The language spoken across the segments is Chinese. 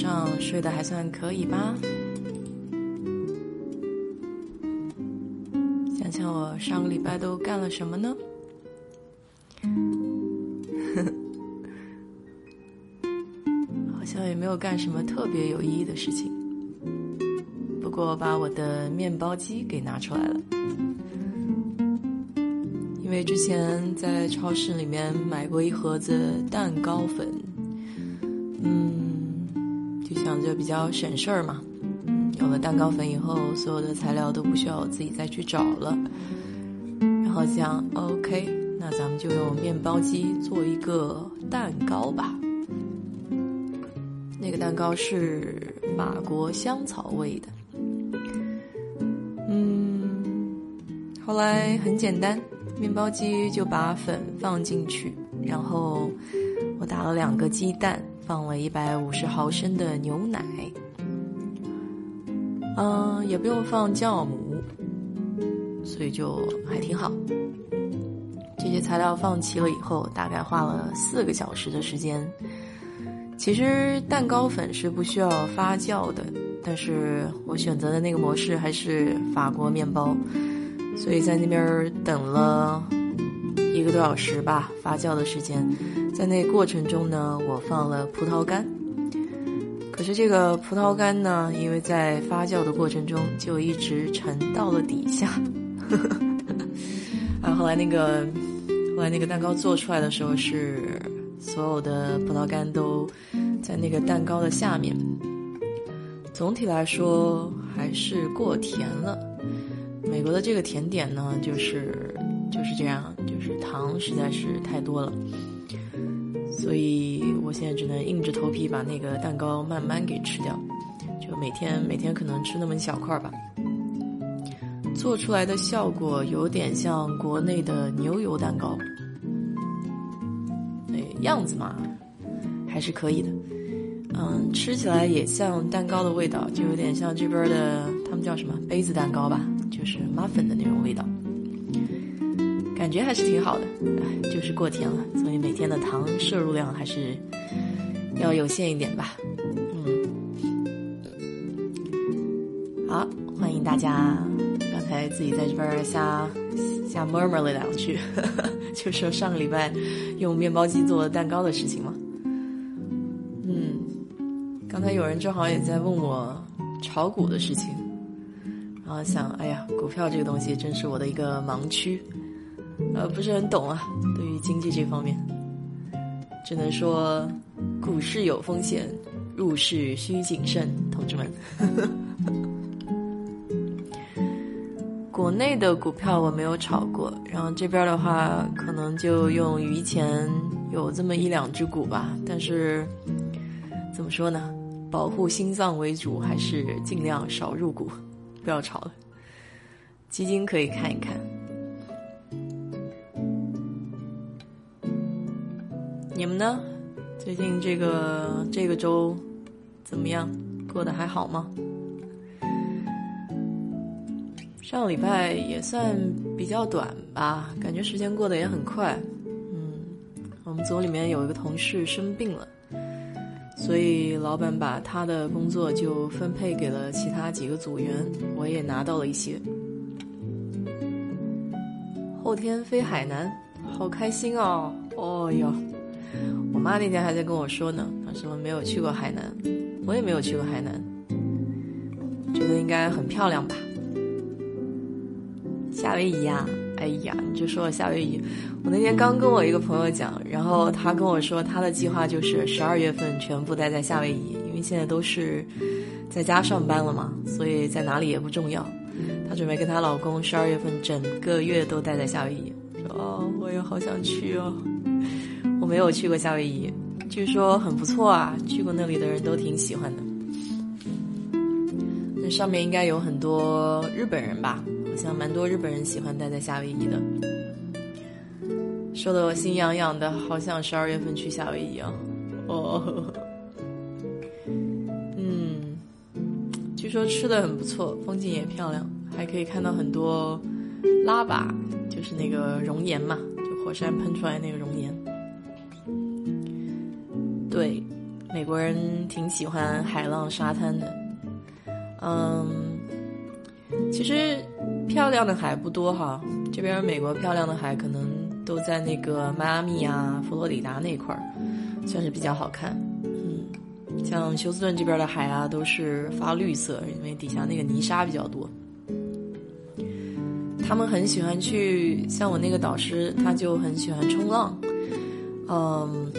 上睡得还算可以吧？想想我上个礼拜都干了什么呢？好像也没有干什么特别有意义的事情。不过把我的面包机给拿出来了，因为之前在超市里面买过一盒子蛋糕粉，就比较省事儿嘛。有了蛋糕粉以后，所有的材料都不需要我自己再去找了。然后想，OK，那咱们就用面包机做一个蛋糕吧。那个蛋糕是法国香草味的。嗯后来很简单，面包机就把粉放进去，然后我打了两个鸡蛋，放了一百五十毫升的牛奶，嗯，也不用放酵母，所以就还挺好。这些材料放齐了以后，大概花了四个小时的时间。其实蛋糕粉是不需要发酵的，但是我选择的那个模式还是法国面包。所以在那边等了一个多小时吧，发酵的时间。在那过程中呢，我放了葡萄干。可是这个葡萄干呢，因为在发酵的过程中就一直沉到了底下。啊，后来那个后来那个蛋糕做出来的时候，是所有的葡萄干都在那个蛋糕的下面。总体来说还是过甜了。美国的这个甜点呢，就是就是这样，就是糖实在是太多了，所以我现在只能硬着头皮把那个蛋糕慢慢给吃掉，就每天每天可能吃那么一小块吧。做出来的效果有点像国内的牛油蛋糕，对样子嘛，还是可以的。嗯，吃起来也像蛋糕的味道，就有点像这边的他们叫什么杯子蛋糕吧。就是 muffin 的那种味道，感觉还是挺好的。哎，就是过甜了，所以每天的糖摄入量还是要有限一点吧。嗯，好，欢迎大家。刚才自己在这边瞎瞎 murmur 了两句，就说上个礼拜用面包机做蛋糕的事情嘛。嗯，刚才有人正好也在问我炒股的事情。然后想，哎呀，股票这个东西真是我的一个盲区，呃，不是很懂啊。对于经济这方面，只能说股市有风险，入市需谨慎，同志们。国内的股票我没有炒过，然后这边的话，可能就用余钱有这么一两只股吧。但是怎么说呢？保护心脏为主，还是尽量少入股。不要炒了，基金可以看一看。你们呢？最近这个这个周怎么样？过得还好吗？上个礼拜也算比较短吧，感觉时间过得也很快。嗯，我们组里面有一个同事生病了。所以老板把他的工作就分配给了其他几个组员，我也拿到了一些。后天飞海南，好开心哦！哦哟，我妈那天还在跟我说呢，她说没有去过海南，我也没有去过海南，觉得应该很漂亮吧？夏威夷呀。哎呀，你就说夏威夷，我那天刚跟我一个朋友讲，然后他跟我说他的计划就是十二月份全部待在夏威夷，因为现在都是在家上班了嘛，所以在哪里也不重要。她准备跟她老公十二月份整个月都待在夏威夷。说哦，我也好想去哦，我没有去过夏威夷，据说很不错啊，去过那里的人都挺喜欢的。那上面应该有很多日本人吧？好像蛮多日本人喜欢待在夏威夷的，说的我心痒痒的，好想十二月份去夏威夷啊！哦，嗯，据说吃的很不错，风景也漂亮，还可以看到很多拉巴，就是那个熔岩嘛，就火山喷出来那个熔岩。对，美国人挺喜欢海浪沙滩的。嗯，其实漂亮的海不多哈，这边美国漂亮的海可能都在那个迈阿密啊、佛罗里达那块儿，算是比较好看。嗯，像休斯顿这边的海啊，都是发绿色，因为底下那个泥沙比较多。他们很喜欢去，像我那个导师，他就很喜欢冲浪。嗯，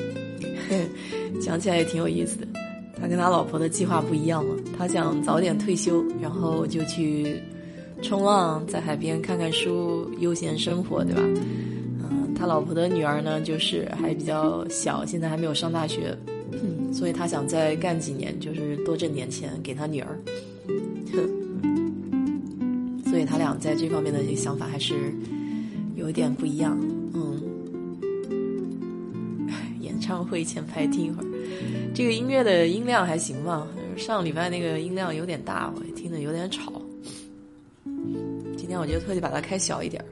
讲起来也挺有意思的。他跟他老婆的计划不一样嘛，他想早点退休，然后就去冲浪，在海边看看书，悠闲生活，对吧？嗯，他老婆的女儿呢，就是还比较小，现在还没有上大学，所以他想再干几年，就是多挣点钱给他女儿。所以他俩在这方面的想法还是有一点不一样，唱会前排听一会儿，这个音乐的音量还行吧？上礼拜那个音量有点大，我听的有点吵。今天我就特地把它开小一点。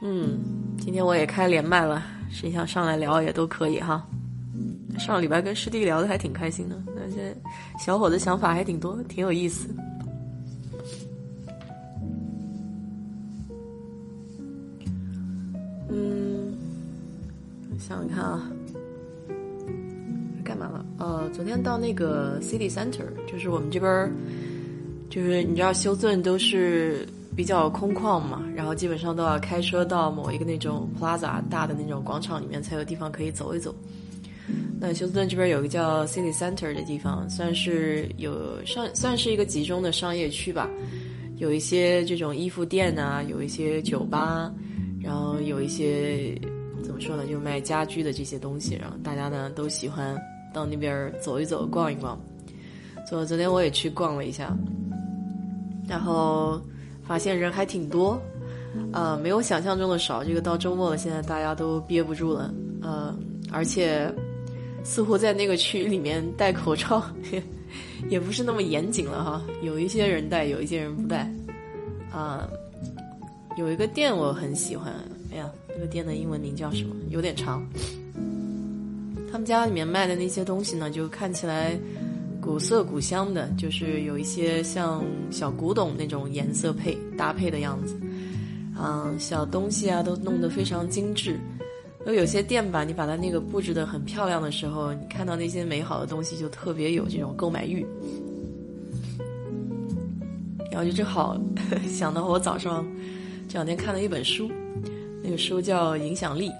嗯，今天我也开连麦了，谁想上来聊也都可以哈。上礼拜跟师弟聊的还挺开心的。那些小伙子想法还挺多，挺有意思。想想看啊，干嘛了？呃，昨天到那个 City Center，就是我们这边儿就是你知道休斯顿都是比较空旷嘛，然后基本上都要开车到某一个那种 Plaza 大的那种广场里面才有地方可以走一走。那休斯顿这边有个叫 City Center 的地方，算是有上算是一个集中的商业区吧，有一些这种衣服店啊，有一些酒吧，然后有一些怎么说呢，就卖家居的这些东西，然后大家呢都喜欢到那边走一走、逛一逛。昨昨天我也去逛了一下，然后发现人还挺多，呃，没有想象中的少。这个到周末了，现在大家都憋不住了，呃，而且。似乎在那个区里面戴口罩，也不是那么严谨了哈。有一些人戴，有一些人不戴。啊，有一个店我很喜欢，哎呀，那个店的英文名叫什么？有点长。他们家里面卖的那些东西呢，就看起来古色古香的，就是有一些像小古董那种颜色配搭配的样子。嗯，小东西啊，都弄得非常精致。有有些店吧，你把它那个布置的很漂亮的时候，你看到那些美好的东西，就特别有这种购买欲。然后就正好 想到我早上这两天看了一本书，这个书叫《影响力》。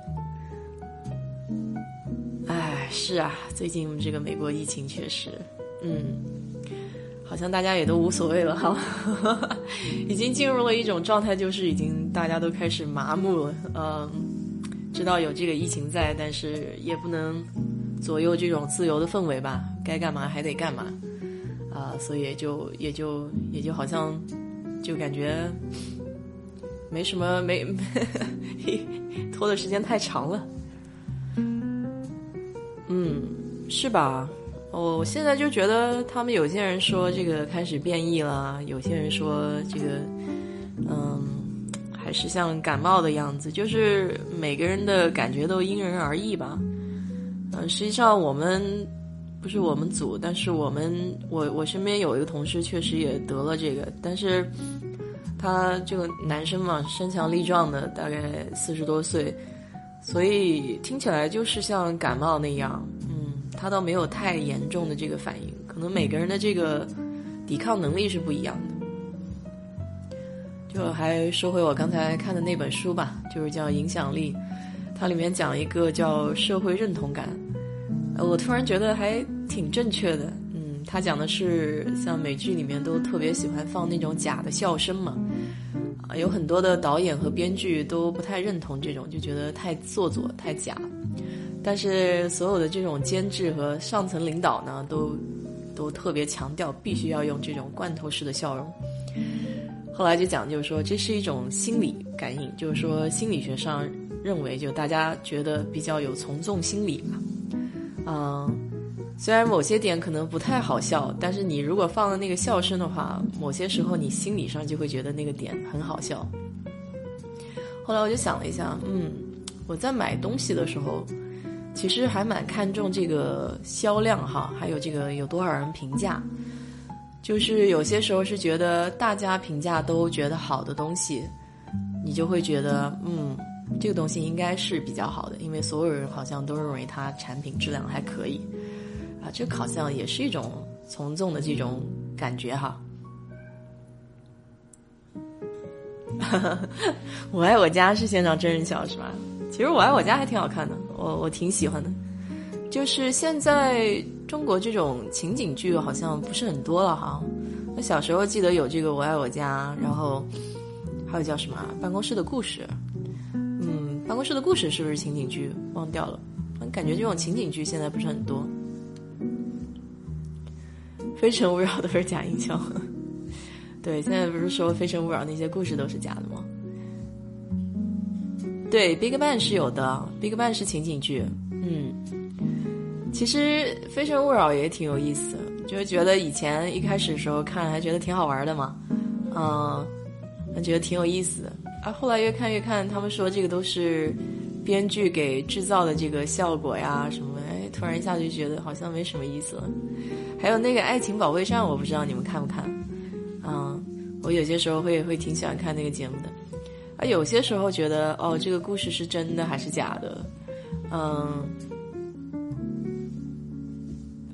哎，是啊，最近这个美国疫情确实，嗯，好像大家也都无所谓了哈，已经进入了一种状态，就是已经大家都开始麻木了，嗯。知道有这个疫情在，但是也不能左右这种自由的氛围吧？该干嘛还得干嘛，啊，所以就也就也就好像就感觉没什么没 拖的时间太长了。嗯，是吧？我现在就觉得他们有些人说这个开始变异了，有些人说这个嗯。还是像感冒的样子，就是每个人的感觉都因人而异吧。嗯，实际上我们不是我们组，但是我们我我身边有一个同事确实也得了这个，但是他这个男生嘛，身强力壮的，大概四十多岁，所以听起来就是像感冒那样。嗯，他倒没有太严重的这个反应，可能每个人的这个抵抗能力是不一样的。就还说回我刚才看的那本书吧，就是叫《影响力》，它里面讲一个叫社会认同感，我突然觉得还挺正确的。他讲的是像美剧里面都特别喜欢放那种假的笑声嘛，啊，有很多的导演和编剧都不太认同这种，就觉得太做作、太假。但是所有的这种监制和上层领导呢，都都特别强调必须要用这种罐头式的笑容。后来就讲，就是说这是一种心理感应，就是说心理学上认为，就大家觉得比较有从众心理嘛。嗯，虽然某些点可能不太好笑，但是你如果放了那个笑声的话，某些时候你心理上就会觉得那个点很好笑。后来我就想了一下，嗯，我在买东西的时候，其实还蛮看重这个销量哈，还有这个有多少人评价。就是有些时候是觉得大家评价都觉得好的东西，你就会觉得嗯，这个东西应该是比较好的，因为所有人好像都认为它产品质量还可以啊。这好像也是一种从众的这种感觉哈。我爱我家是现场真人秀是吧？其实我爱我家还挺好看的，我我挺喜欢的。就是现在中国这种情景剧好像不是很多了哈。我小时候记得有这个《我爱我家》，然后还有叫什么《办公室的故事》。嗯，《办公室的故事》是不是情景剧？忘掉了。感觉这种情景剧现在不是很多。《非诚勿扰》都是假营销。对，现在不是说《非诚勿扰》那些故事都是假的吗？对，《Big Bang》是有的，《Big Bang》是情景剧。嗯，其实《非诚勿扰》也挺有意思，就是觉得以前一开始的时候看还觉得挺好玩的嘛，嗯，还觉得挺有意思的。啊，后来越看越看，他们说这个都是编剧给制造的这个效果呀什么，哎，突然一下就觉得好像没什么意思了。还有那个《爱情保卫战》，我不知道你们看不看。嗯，我有些时候会会挺喜欢看那个节目的，啊，有些时候觉得哦，这个故事是真的还是假的？嗯，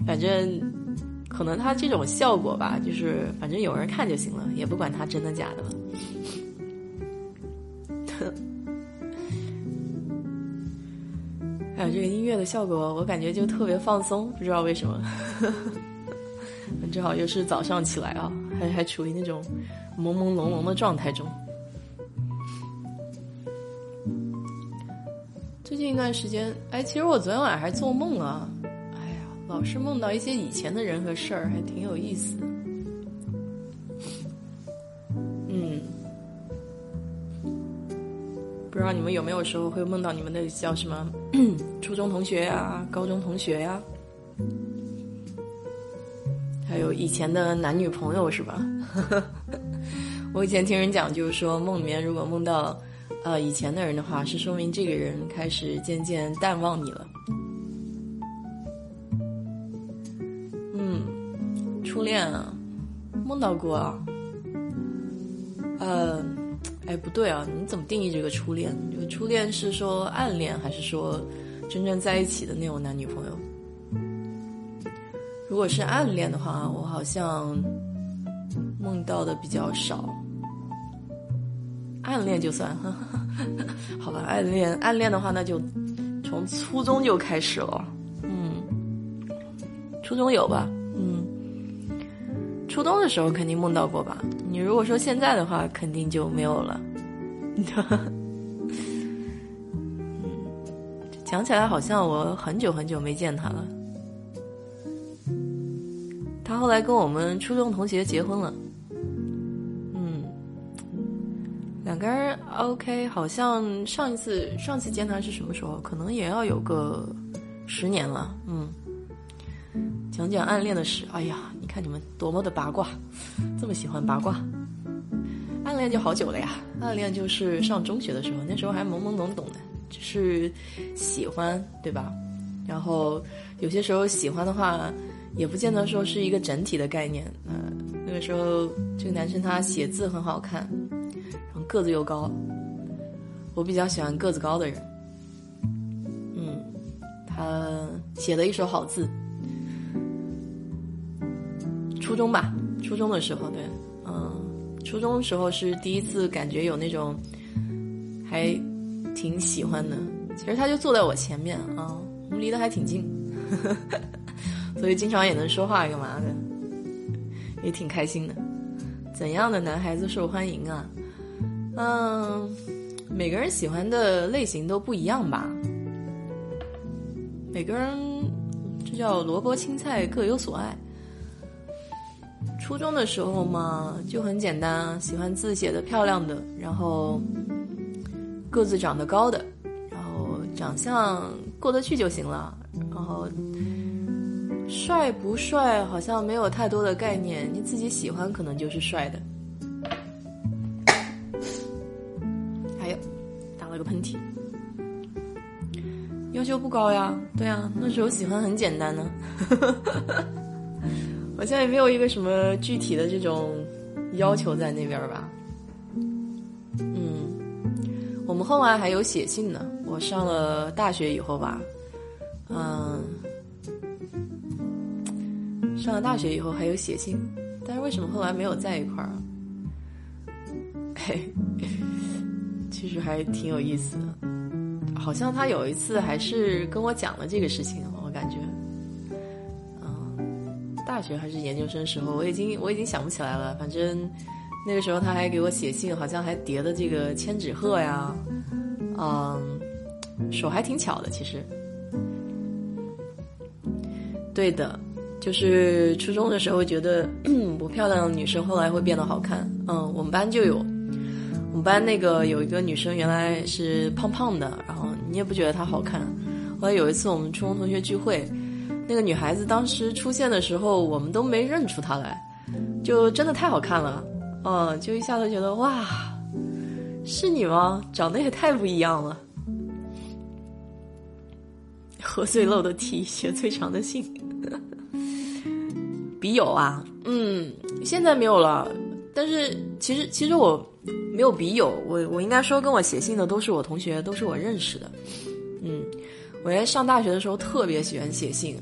反正可能他这种效果吧，就是反正有人看就行了，也不管他真的假的了。还有这个音乐的效果，我感觉就特别放松，不知道为什么。正好又是早上起来啊。还还处于那种朦朦胧胧的状态中。最近一段时间，哎，其实我昨天晚上还做梦啊，哎呀，老是梦到一些以前的人和事儿，还挺有意思。嗯，不知道你们有没有时候会梦到你们的叫什么 初中同学呀、高中同学呀？还有以前的男女朋友是吧？我以前听人讲，就是说梦里面如果梦到，呃，以前的人的话，是说明这个人开始渐渐淡忘你了。嗯，初恋啊，梦到过啊。呃，哎，不对啊，你怎么定义这个初恋？就初恋是说暗恋，还是说真正在一起的那种男女朋友？如果是暗恋的话，我好像梦到的比较少。暗恋就算，好吧，暗恋暗恋的话，那就从初中就开始了。嗯，初中有吧？嗯，初中的时候肯定梦到过吧？你如果说现在的话，肯定就没有了。嗯，讲起来好像我很久很久没见他了。他后来跟我们初中同学结婚了，嗯，两个人 OK，好像上一次上次见他是什么时候？可能也要有个十年了，嗯。讲讲暗恋的事，哎呀，你看你们多么的八卦，这么喜欢八卦。暗恋就好久了呀，暗恋就是上中学的时候，那时候还懵懵懂懂的，只是喜欢，对吧？然后有些时候喜欢的话。也不见得说是一个整体的概念，嗯，那个时候这个男生他写字很好看，然后个子又高，我比较喜欢个子高的人，嗯，他写了一手好字，初中吧，初中的时候对，嗯，初中时候是第一次感觉有那种还挺喜欢的，其实他就坐在我前面啊，我们离得还挺近。呵 呵所以经常也能说话干嘛的，也挺开心的。怎样的男孩子受欢迎啊？嗯，每个人喜欢的类型都不一样吧。每个人这叫萝卜青菜各有所爱。初中的时候嘛，就很简单，喜欢字写的漂亮的，然后个子长得高的，然后长相过得去就行了，然后。帅不帅好像没有太多的概念，你自己喜欢可能就是帅的。还有，打了个喷嚏。要求不高呀，对啊，那时候喜欢很简单呢。我现在也没有一个什么具体的这种要求在那边吧。嗯，我们后来还有写信呢。我上了大学以后吧，嗯，上了大学以后还有写信，但是为什么后来没有在一块儿？嘿，其实还挺有意思的。好像他有一次还是跟我讲了这个事情，我感觉，嗯，大学还是研究生时候，我已经我已经想不起来了。反正那个时候他还给我写信，好像还叠的这个千纸鹤呀，嗯，手还挺巧的，其实。对的，就是初中的时候觉得不漂亮的女生后来会变得好看。嗯，我们班就有。我们班那个有一个女生，原来是胖胖的，然后你也不觉得她好看。后来有一次我们初中同学聚会，那个女孩子当时出现的时候，我们都没认出她来，就真的太好看了。嗯，就一下子觉得哇，是你吗？长得也太不一样了。喝最漏的 T，写最长的信。笔友啊，嗯，现在没有了。但是其实其实我。没有笔友，我我应该说跟我写信的都是我同学，都是我认识的。嗯，我在上大学的时候特别喜欢写信，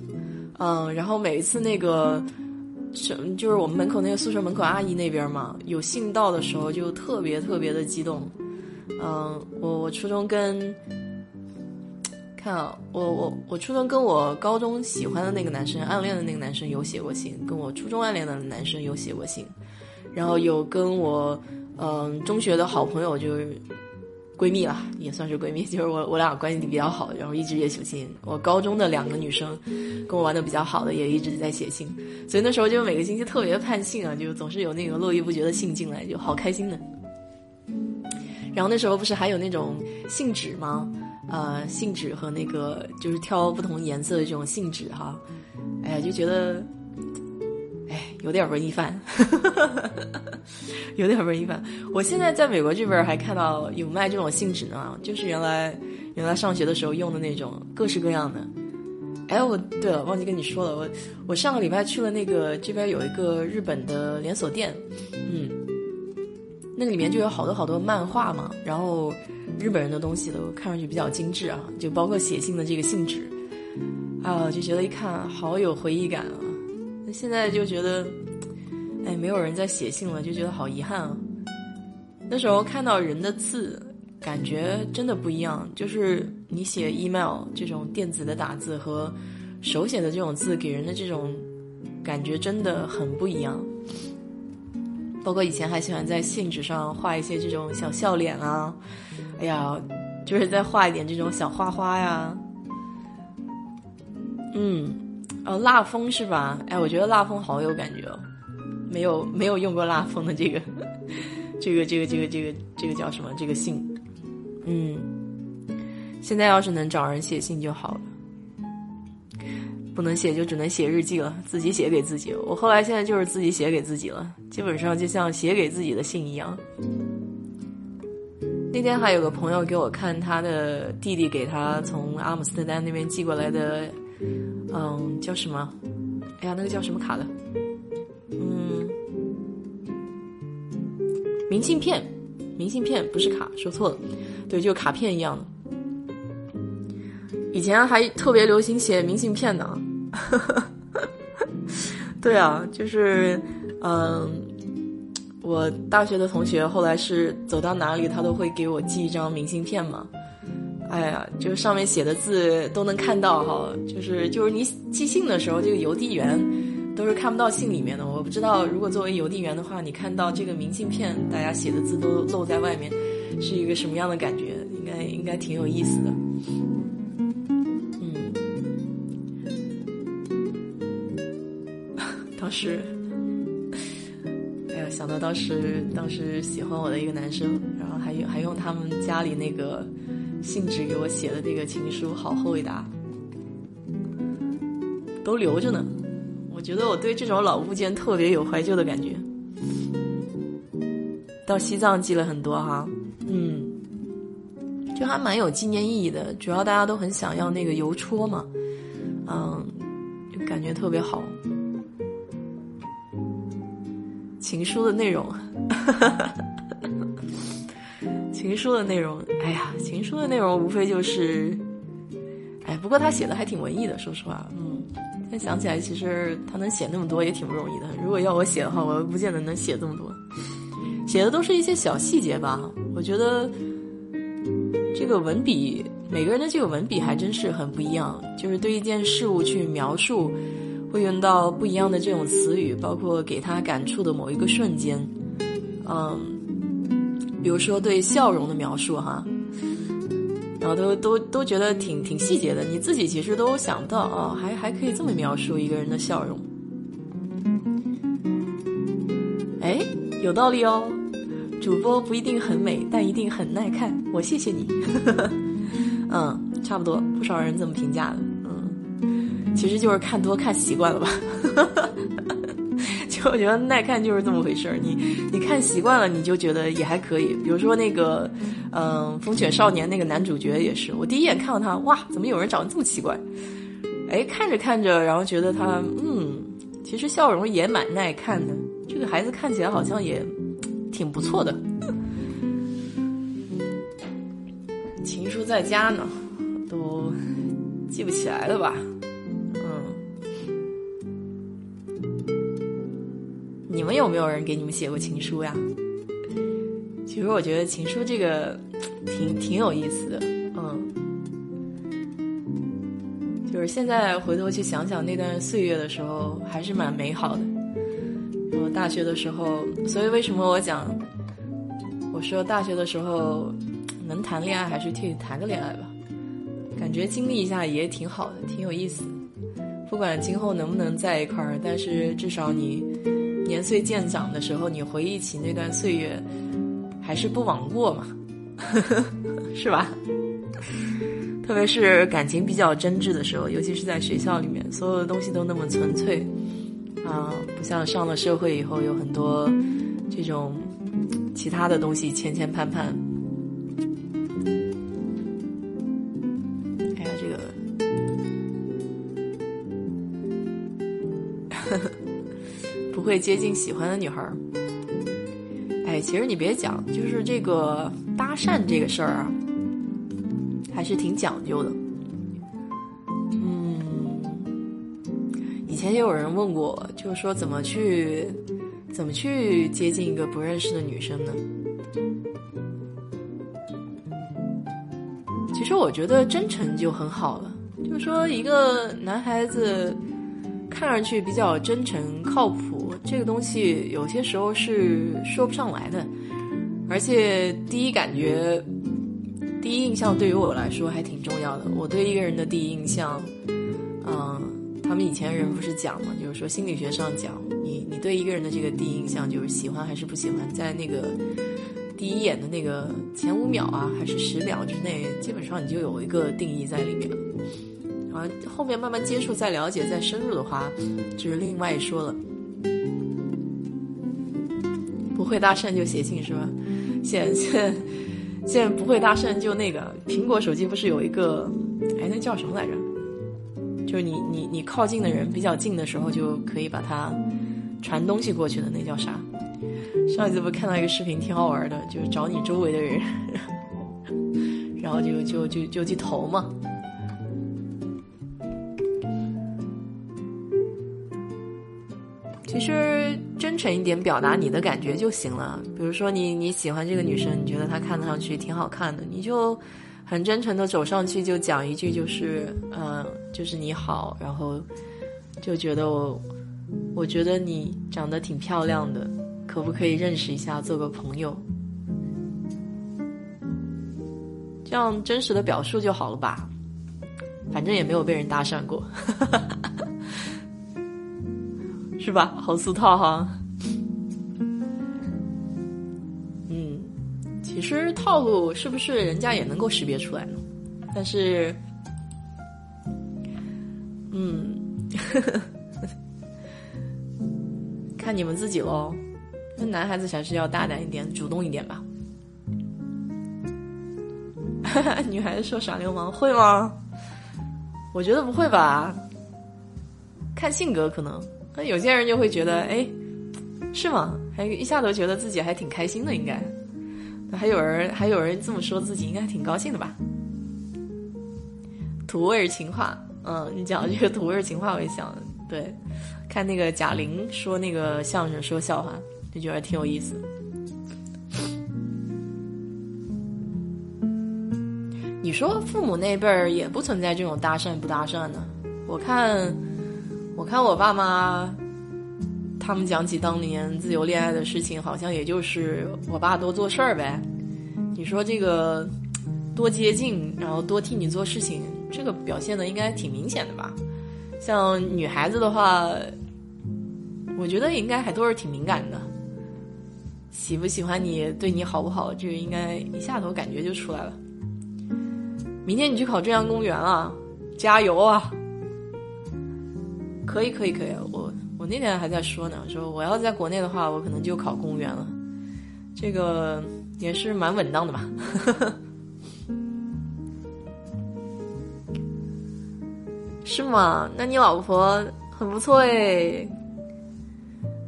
嗯，然后每一次那个什就是我们门口那个宿舍门口阿姨那边嘛，有信到的时候就特别特别的激动。嗯，我我初中跟看啊，我我我初中跟我高中喜欢的那个男生暗恋的那个男生有写过信，跟我初中暗恋的男生有写过信，然后有跟我。嗯，中学的好朋友就是闺蜜了，也算是闺蜜。就是我我俩关系比较好，然后一直也写信。我高中的两个女生跟我玩的比较好的，也一直在写信。所以那时候就每个星期特别盼信啊，就总是有那个络绎不绝的信进来，就好开心的。然后那时候不是还有那种信纸吗？呃，信纸和那个就是挑不同颜色的这种信纸哈。哎呀，就觉得。哎有点文艺范，有点文艺范。我现在在美国这边还看到有卖这种信纸呢，就是原来原来上学的时候用的那种，各式各样的。哎，我对了，忘记跟你说了，我我上个礼拜去了那个这边有一个日本的连锁店，嗯，那个里面就有好多好多漫画嘛，然后日本人的东西都看上去比较精致啊，就包括写信的这个信纸，啊，就觉得一看好有回忆感啊。那现在就觉得，哎，没有人在写信了，就觉得好遗憾啊。那时候看到人的字，感觉真的不一样。就是你写 email 这种电子的打字和手写的这种字，给人的这种感觉真的很不一样。包括以前还喜欢在信纸上画一些这种小笑脸啊，哎呀，就是再画一点这种小花花呀，嗯。哦，蜡封是吧？哎，我觉得蜡封好有感觉哦，没有没有用过蜡封的 这个，这个这个这个这个这个叫什么？这个信，嗯，现在要是能找人写信就好了，不能写就只能写日记了，自己写给自己。我后来现在就是自己写给自己了，基本上就像写给自己的信一样。那天还有个朋友给我看他的弟弟给他从阿姆斯特丹那边寄过来的。嗯，叫什么？哎呀，那个叫什么卡的？嗯，明信片，明信片不是卡，说错了，对，就卡片一样的。以前还特别流行写明信片呢。对啊，就是嗯，我大学的同学后来是走到哪里，他都会给我寄一张明信片嘛。哎呀，就是上面写的字都能看到哈，就是就是你寄信的时候，这个邮递员都是看不到信里面的。我不知道，如果作为邮递员的话，你看到这个明信片，大家写的字都露在外面，是一个什么样的感觉？应该应该挺有意思的。嗯，当时，想到当时当时喜欢我的一个男生，然后还用还用他们家里那个。信纸给我写的那个情书好厚一沓，都留着呢。我觉得我对这种老物件特别有怀旧的感觉。到西藏寄了很多哈，嗯，就还蛮有纪念意义的。主要大家都很想要那个邮戳嘛，嗯，就感觉特别好。情书的内容，情书的内容，哎呀，情书的内容无非就是，哎，不过他写的还挺文艺的，说实话，嗯，现在想起来，其实他能写那么多也挺不容易的。如果要我写的话，我不见得能写这么多。写的都是一些小细节吧，我觉得这个文笔，每个人的这个文笔还真是很不一样。就是对一件事物去描述，会用到不一样的这种词语，包括给他感触的某一个瞬间，嗯，比如说对笑容的描述哈，然后都都都觉得挺挺细节的，你自己其实都想不到啊，还还可以这么描述一个人的笑容，哎。有道理哦，主播不一定很美，但一定很耐看。我谢谢你。嗯，差不多，不少人这么评价的。其实就是看多看习惯了吧。就我觉得耐看就是这么回事儿。你你看习惯了，你就觉得也还可以。比如说那个，嗯，《风犬少年》那个男主角也是，我第一眼看到他，哇，怎么有人长得这么奇怪？哎，看着看着，然后觉得他，嗯，其实笑容也蛮耐看的。这个孩子看起来好像也挺不错的。情书在家呢，都记不起来了吧？你们有没有人给你们写过情书呀？其实我觉得情书这个 挺挺有意思的，嗯，就是现在回头去想想那段岁月的时候，还是蛮美好的。我大学的时候，所以为什么我讲，我说大学的时候能谈恋爱还是去谈个恋爱吧，感觉经历一下也挺好的，挺有意思。不管今后能不能在一块儿，但是至少你年岁渐长的时候，你回忆起那段岁月，还是不枉过嘛，是吧？特别是感情比较真挚的时候，尤其是在学校里面，所有的东西都那么纯粹。啊，不像上了社会以后有很多这种其他的东西牵牵绊绊。会接近喜欢的女孩儿。哎，其实你别讲，就是这个搭讪这个事儿啊，还是挺讲究的。嗯以前也有人问过，就是说怎么去，怎么去接近一个不认识的女生呢？其实我觉得真诚就很好了。就是说，一个男孩子看上去比较真诚、靠谱，这个东西有些时候是说不上来的。而且第一感觉、第一印象对于我来说还挺重要的。我对一个人的第一印象，嗯。他们以前人不是讲嘛，就是说心理学上讲，你你对一个人的这个第一印象就是喜欢还是不喜欢，在那个第一眼的那个前五秒啊，还是十秒之内，基本上你就有一个定义在里面了。然后后面慢慢接触、再了解、再深入的话，就是另外说了。不会搭讪就写信是吧？现现现在不会搭讪就那个苹果手机不是有一个，哎，那叫什么来着？就是你你你靠近的人比较近的时候，就可以把它传东西过去的，那叫啥？上一次不看到一个视频，挺好玩的，就是找你周围的人，然后就就就就去投嘛。其实真诚一点，表达你的感觉就行了。比如说你你喜欢这个女生，你觉得她看上去挺好看的，你就。很真诚的走上去就讲一句，就是嗯，就是你好，然后就觉得我，我觉得你长得挺漂亮的，可不可以认识一下，做个朋友？这样真实的表述就好了吧？反正也没有被人搭讪过，哈哈哈哈是吧？好俗套哈。嗯其实套路是不是人家也能够识别出来呢？但是，嗯，看你们自己喽。那男孩子还是要大胆一点，主动一点吧。女孩子说耍流氓会吗？我觉得不会吧，看性格可能。那有些人就会觉得，哎，是吗？还一下都觉得自己还挺开心的，应该。还有人还有人这么说自己，应该挺高兴的吧？土味情话，嗯，你讲这个土味情话，我也想，对，看那个贾玲说那个相声说笑话，就觉得挺有意思。你说父母那辈儿也不存在这种搭讪不搭讪的，我看，我看我爸妈，他们讲起当年自由恋爱的事情，好像也就是我爸多做事儿呗。你说这个多接近，然后多替你做事情，这个表现的应该挺明显的吧？像女孩子的话，我觉得应该还都是挺敏感的，喜不喜欢你，对你好不好，这个应该一下子感觉就出来了。明天你去考浙江公务员了，加油啊！可以，可以，可以。我我那天还在说呢，说我要在国内的话，我可能就考公务员了。这个也是蛮稳当的吧？是吗？那你老婆很不错哎，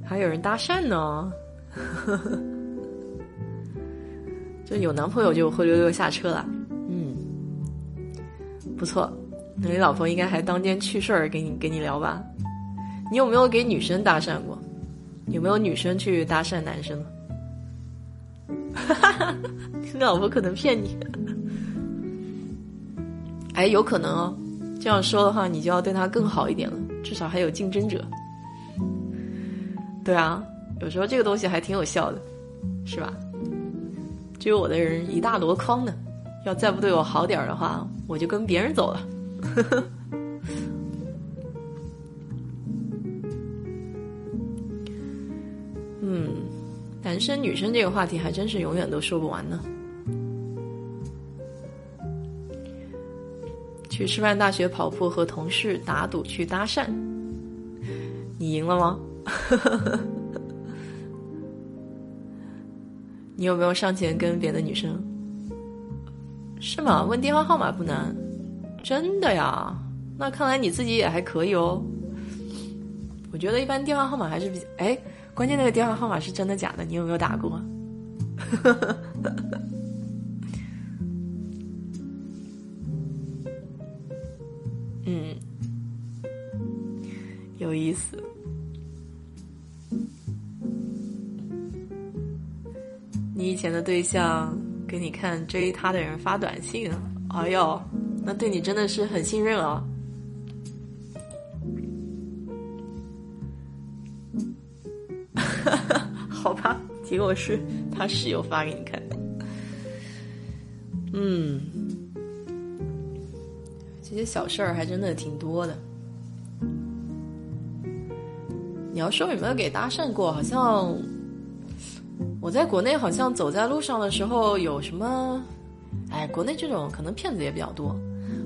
还有人搭讪呢。就有男朋友就灰溜溜下车了。嗯不错，那你老婆应该还当天去事儿给你给你聊吧？你有没有给女生搭讪过？有没有女生去搭讪男生？哈哈，你老婆可能骗你。哎，有可能哦。这样说的话，你就要对她更好一点了，至少还有竞争者。对啊，有时候这个东西还挺有效的，是吧？追我的人一大箩筐呢，要再不对我好点儿的话。我就跟别人走了。男生女生这个话题还真是永远都说不完呢。去师范大学跑步和同事打赌去搭讪，你赢了吗？你有没有上前跟别的女生？是吗？问电话号码不难，真的呀？那看来你自己也还可以哦。我觉得一般电话号码还是比较……哎，关键那个电话号码是真的假的？你有没有打过？嗯，有意思。你以前的对象？给你看追他的人发短信，哎呦，那对你真的是很信任啊。好吧，结果是他室友发给你看。嗯，这些小事儿还真的挺多的。你要说有没有给搭讪过，好像。我在国内好像走在路上的时候有什么，哎，国内这种可能骗子也比较多，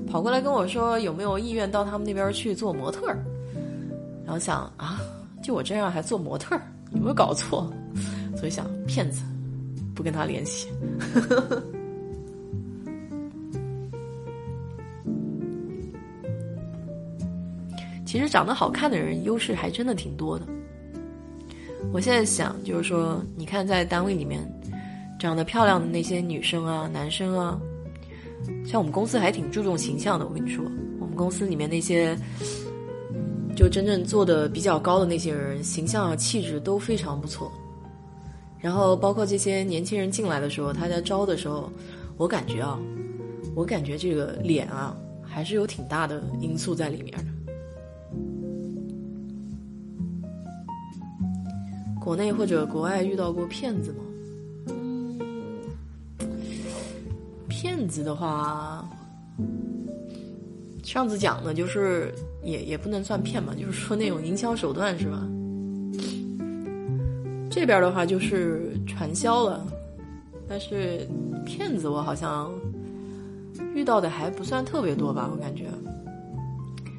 跑过来跟我说有没有意愿到他们那边去做模特儿，然后想啊，就我这样还做模特儿，有没有搞错？所以想骗子，不跟他联系。其实长得好看的人优势还真的挺多的。我现在想，就是说，你看，在单位里面，长得漂亮的那些女生啊、男生啊，像我们公司还挺注重形象的。我跟你说，我们公司里面那些，就真正做的比较高的那些人，形象啊、气质都非常不错。然后，包括这些年轻人进来的时候，他在招的时候，我感觉啊，我感觉这个脸啊，还是有挺大的因素在里面的。国内或者国外遇到过骗子吗？骗子的话，上次讲的就是也也不能算骗吧，就是说那种营销手段是吧？这边的话就是传销了，但是骗子我好像遇到的还不算特别多吧，我感觉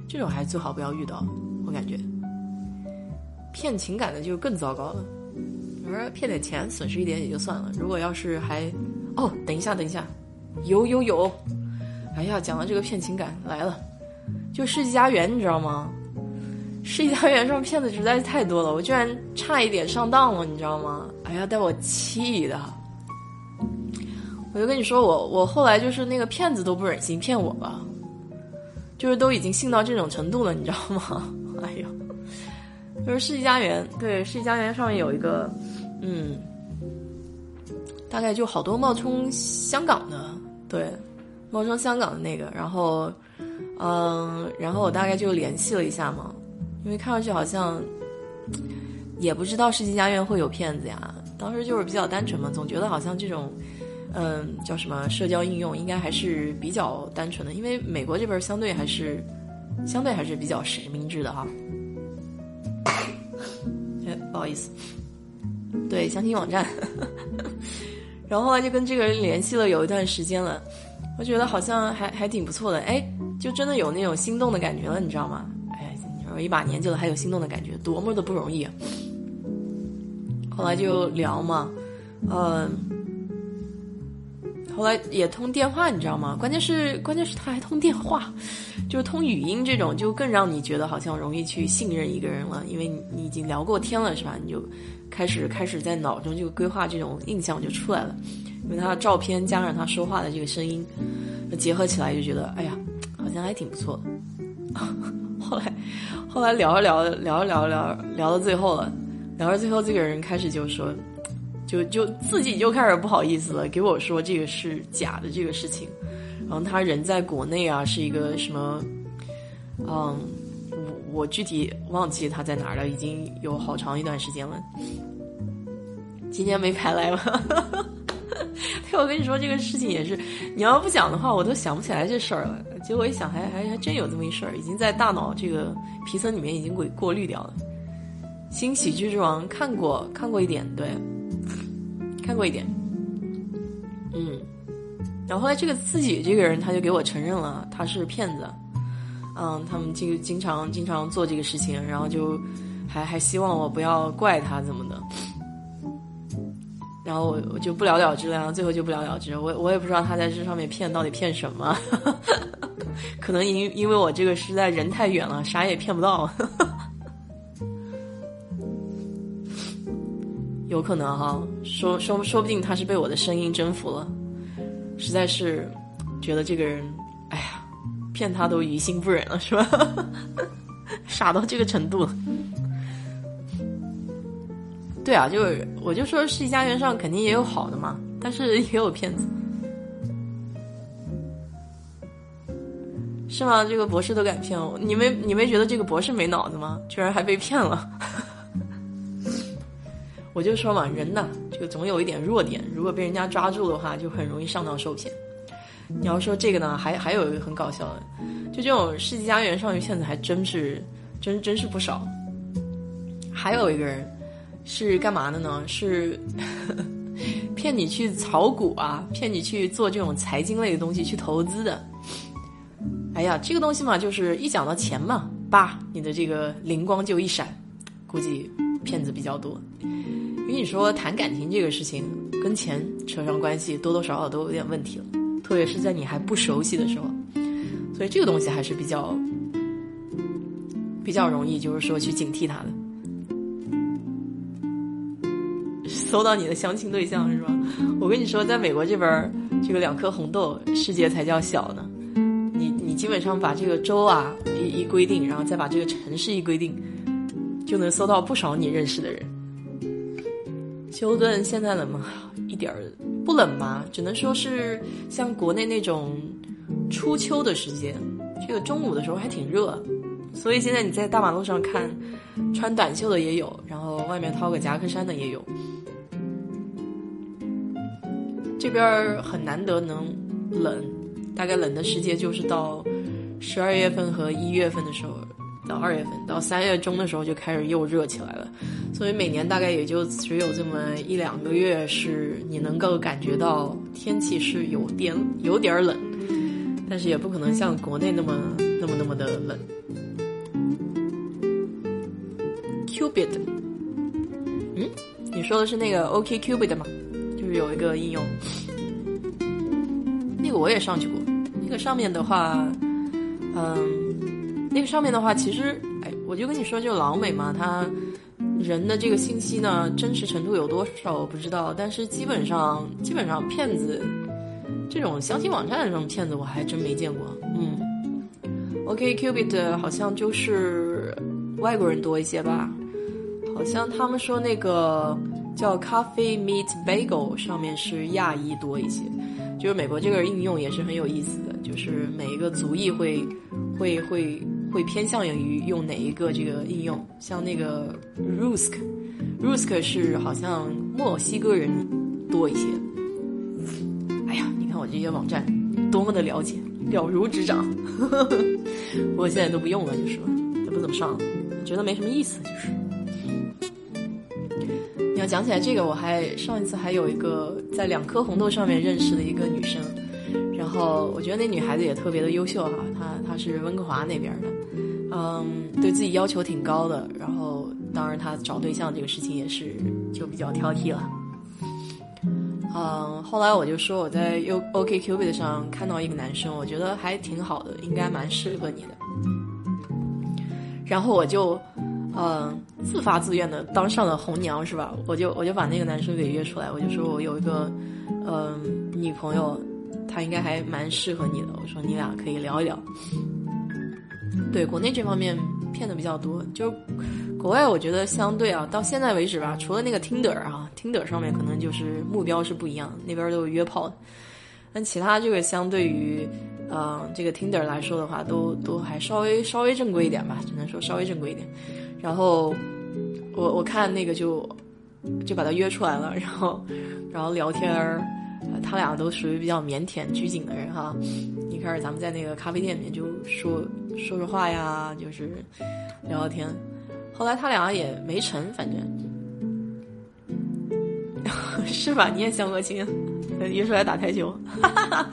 这种还最好不要遇到，我感觉。骗情感的就更糟糕了。我说骗点钱，损失一点也就算了。如果要是还……哦，等一下，等一下，有有有，哎呀，讲到这个骗情感来了，就世纪佳缘，你知道吗？世纪佳缘上骗子实在是太多了，我居然差一点上当了，你知道吗？哎呀，带我气的！我就跟你说，我我后来就是那个骗子都不忍心骗我了，就是都已经信到这种程度了，你知道吗？哎呀，就是世纪佳缘，对，世纪佳缘上面有一个，嗯，大概就好多冒充香港的，对，冒充香港的那个，然后，嗯，然后我大概就联系了一下嘛，因为看上去好像也不知道世纪佳缘会有骗子呀，当时就是比较单纯嘛，总觉得好像这种。嗯，叫什么社交应用应该还是比较单纯的，因为美国这边相对还是相对还是比较实名制的哈。哎，不好意思，对相亲网站，然后后来就跟这个人联系了有一段时间了，我觉得好像还还挺不错的，哎，就真的有那种心动的感觉了，你知道吗？哎，我一把年纪了还有心动的感觉，多么的不容易！后来就聊嘛，嗯。后来也通电话，你知道吗？关键是关键是他还通电话，就是通语音这种，就更让你觉得好像容易去信任一个人了，因为你你已经聊过天了，是吧？你就开始开始在脑中就规划这种印象就出来了，因为他的照片加上他说话的这个声音，结合起来就觉得，哎呀，好像还挺不错的。后来后来聊着聊着聊着聊着聊聊到最后了，聊到最后这个人开始就说。就就自己就开始不好意思了，给我说这个是假的这个事情，然后他人在国内啊，是一个什么，嗯，我我具体忘记他在哪儿了，已经有好长一段时间了，今天没排来了。对，我跟你说这个事情也是，你要不讲的话，我都想不起来这事儿了。结果一想，还还还真有这么一事儿，已经在大脑这个皮层里面已经给过滤掉了。新喜剧之王看过看过一点，对。看过一点，嗯，然后后来这个自己这个人他就给我承认了他是骗子，嗯，他们就经常经常做这个事情，然后就还还希望我不要怪他怎么的，然后我我就不了了之了，最后就不了了之，我我也不知道他在这上面骗到底骗什么，可能因因为我这个实在人太远了，啥也骗不到。有可能哈，说说说不定他是被我的声音征服了，实在是觉得这个人，哎呀，骗他都于心不忍了，是吧？傻到这个程度。对啊，就是我就说世纪佳缘上肯定也有好的嘛，但是也有骗子，是吗？这个博士都敢骗我，你没你没觉得这个博士没脑子吗？居然还被骗了。我就说嘛，人呢，这个总有一点弱点，如果被人家抓住的话，就很容易上当受骗。你要说这个呢，还还有一个很搞笑的，就这种世纪佳缘上面骗子还真是真真是不少。还有一个人是干嘛的呢？是 骗你去炒股啊，骗你去做这种财经类的东西去投资的。哎呀，这个东西嘛，就是一讲到钱嘛，叭，你的这个灵光就一闪，估计骗子比较多。跟你说谈感情这个事情，跟钱扯上关系，多多少少都有点问题了，特别是在你还不熟悉的时候，所以这个东西还是比较比较容易，就是说去警惕他的。搜到你的相亲对象是吧？我跟你说，在美国这边，这个两颗红豆，世界才叫小呢。你你基本上把这个州啊一一规定，然后再把这个城市一规定，就能搜到不少你认识的人。休顿现在冷吗？一点儿不冷吧，只能说是像国内那种初秋的时间，这个中午的时候还挺热，所以现在你在大马路上看，穿短袖的也有，然后外面套个夹克衫的也有。这边很难得能冷，大概冷的时间就是到十二月份和一月份的时候。到二月份，到三月中的时候就开始又热起来了，所以每年大概也就只有这么一两个月是你能够感觉到天气是有点有点冷，但是也不可能像国内那么那么那么的冷。Cupid，嗯，你说的是那个 OK Cupid 吗？有一个应用，那个我也上去过，那个上面的话，嗯，那个上面的话，其实，哎，我就跟你说，就老美嘛，他人的这个信息呢，真实程度有多少我不知道，但是基本上，基本上骗子这种相亲网站的这种骗子，我还真没见过。嗯，OK Cupid 好像就是外国人多一些吧，好像他们说那个叫 Coffee Meet Bagel 上面是亚裔多一些。就是美国这个应用也是很有意思的，就是每一个族裔会会会会偏向于用哪一个这个应用，像那个 Rusk，Rusk 是好像墨西哥人多一些。哎呀，你看我这些网站多么的了解，了如指掌。我现在都不用了，就是也不怎么上了，觉得没什么意思，就是。讲起来这个，我还上一次还有一个在两颗红豆上面认识的一个女生，然后我觉得那女孩子也特别的优秀哈，她她是温哥华那边的，嗯，对自己要求挺高的，然后当然她找对象这个事情也是就比较挑剔了，嗯，后来我就说我在 U OK Cupid 上看到一个男生，我觉得还挺好的，应该蛮适合你的，然后我就。嗯，自发自愿的当上了红娘是吧？我就我就把那个男生给约出来，我就说我有一个，嗯，女朋友，她应该还蛮适合你的。我说你俩可以聊一聊。对，国内这方面骗的比较多，就国外我觉得相对啊，到现在为止吧，除了那个 Tinder 啊，Tinder 上面可能就是目标是不一样，那边都有约炮的。但其他这个相对于，嗯，这个 Tinder 来说的话，都都还稍微稍微正规一点吧，只能说稍微正规一点。然后，我我看那个就，就把他约出来了，然后，然后聊天儿，他俩都属于比较腼腆拘谨的人哈。一开始咱们在那个咖啡店里面就说说说话呀，就是聊聊天。后来他俩也没成，反正，是吧？你也相过亲，约出来打台球，哈哈哈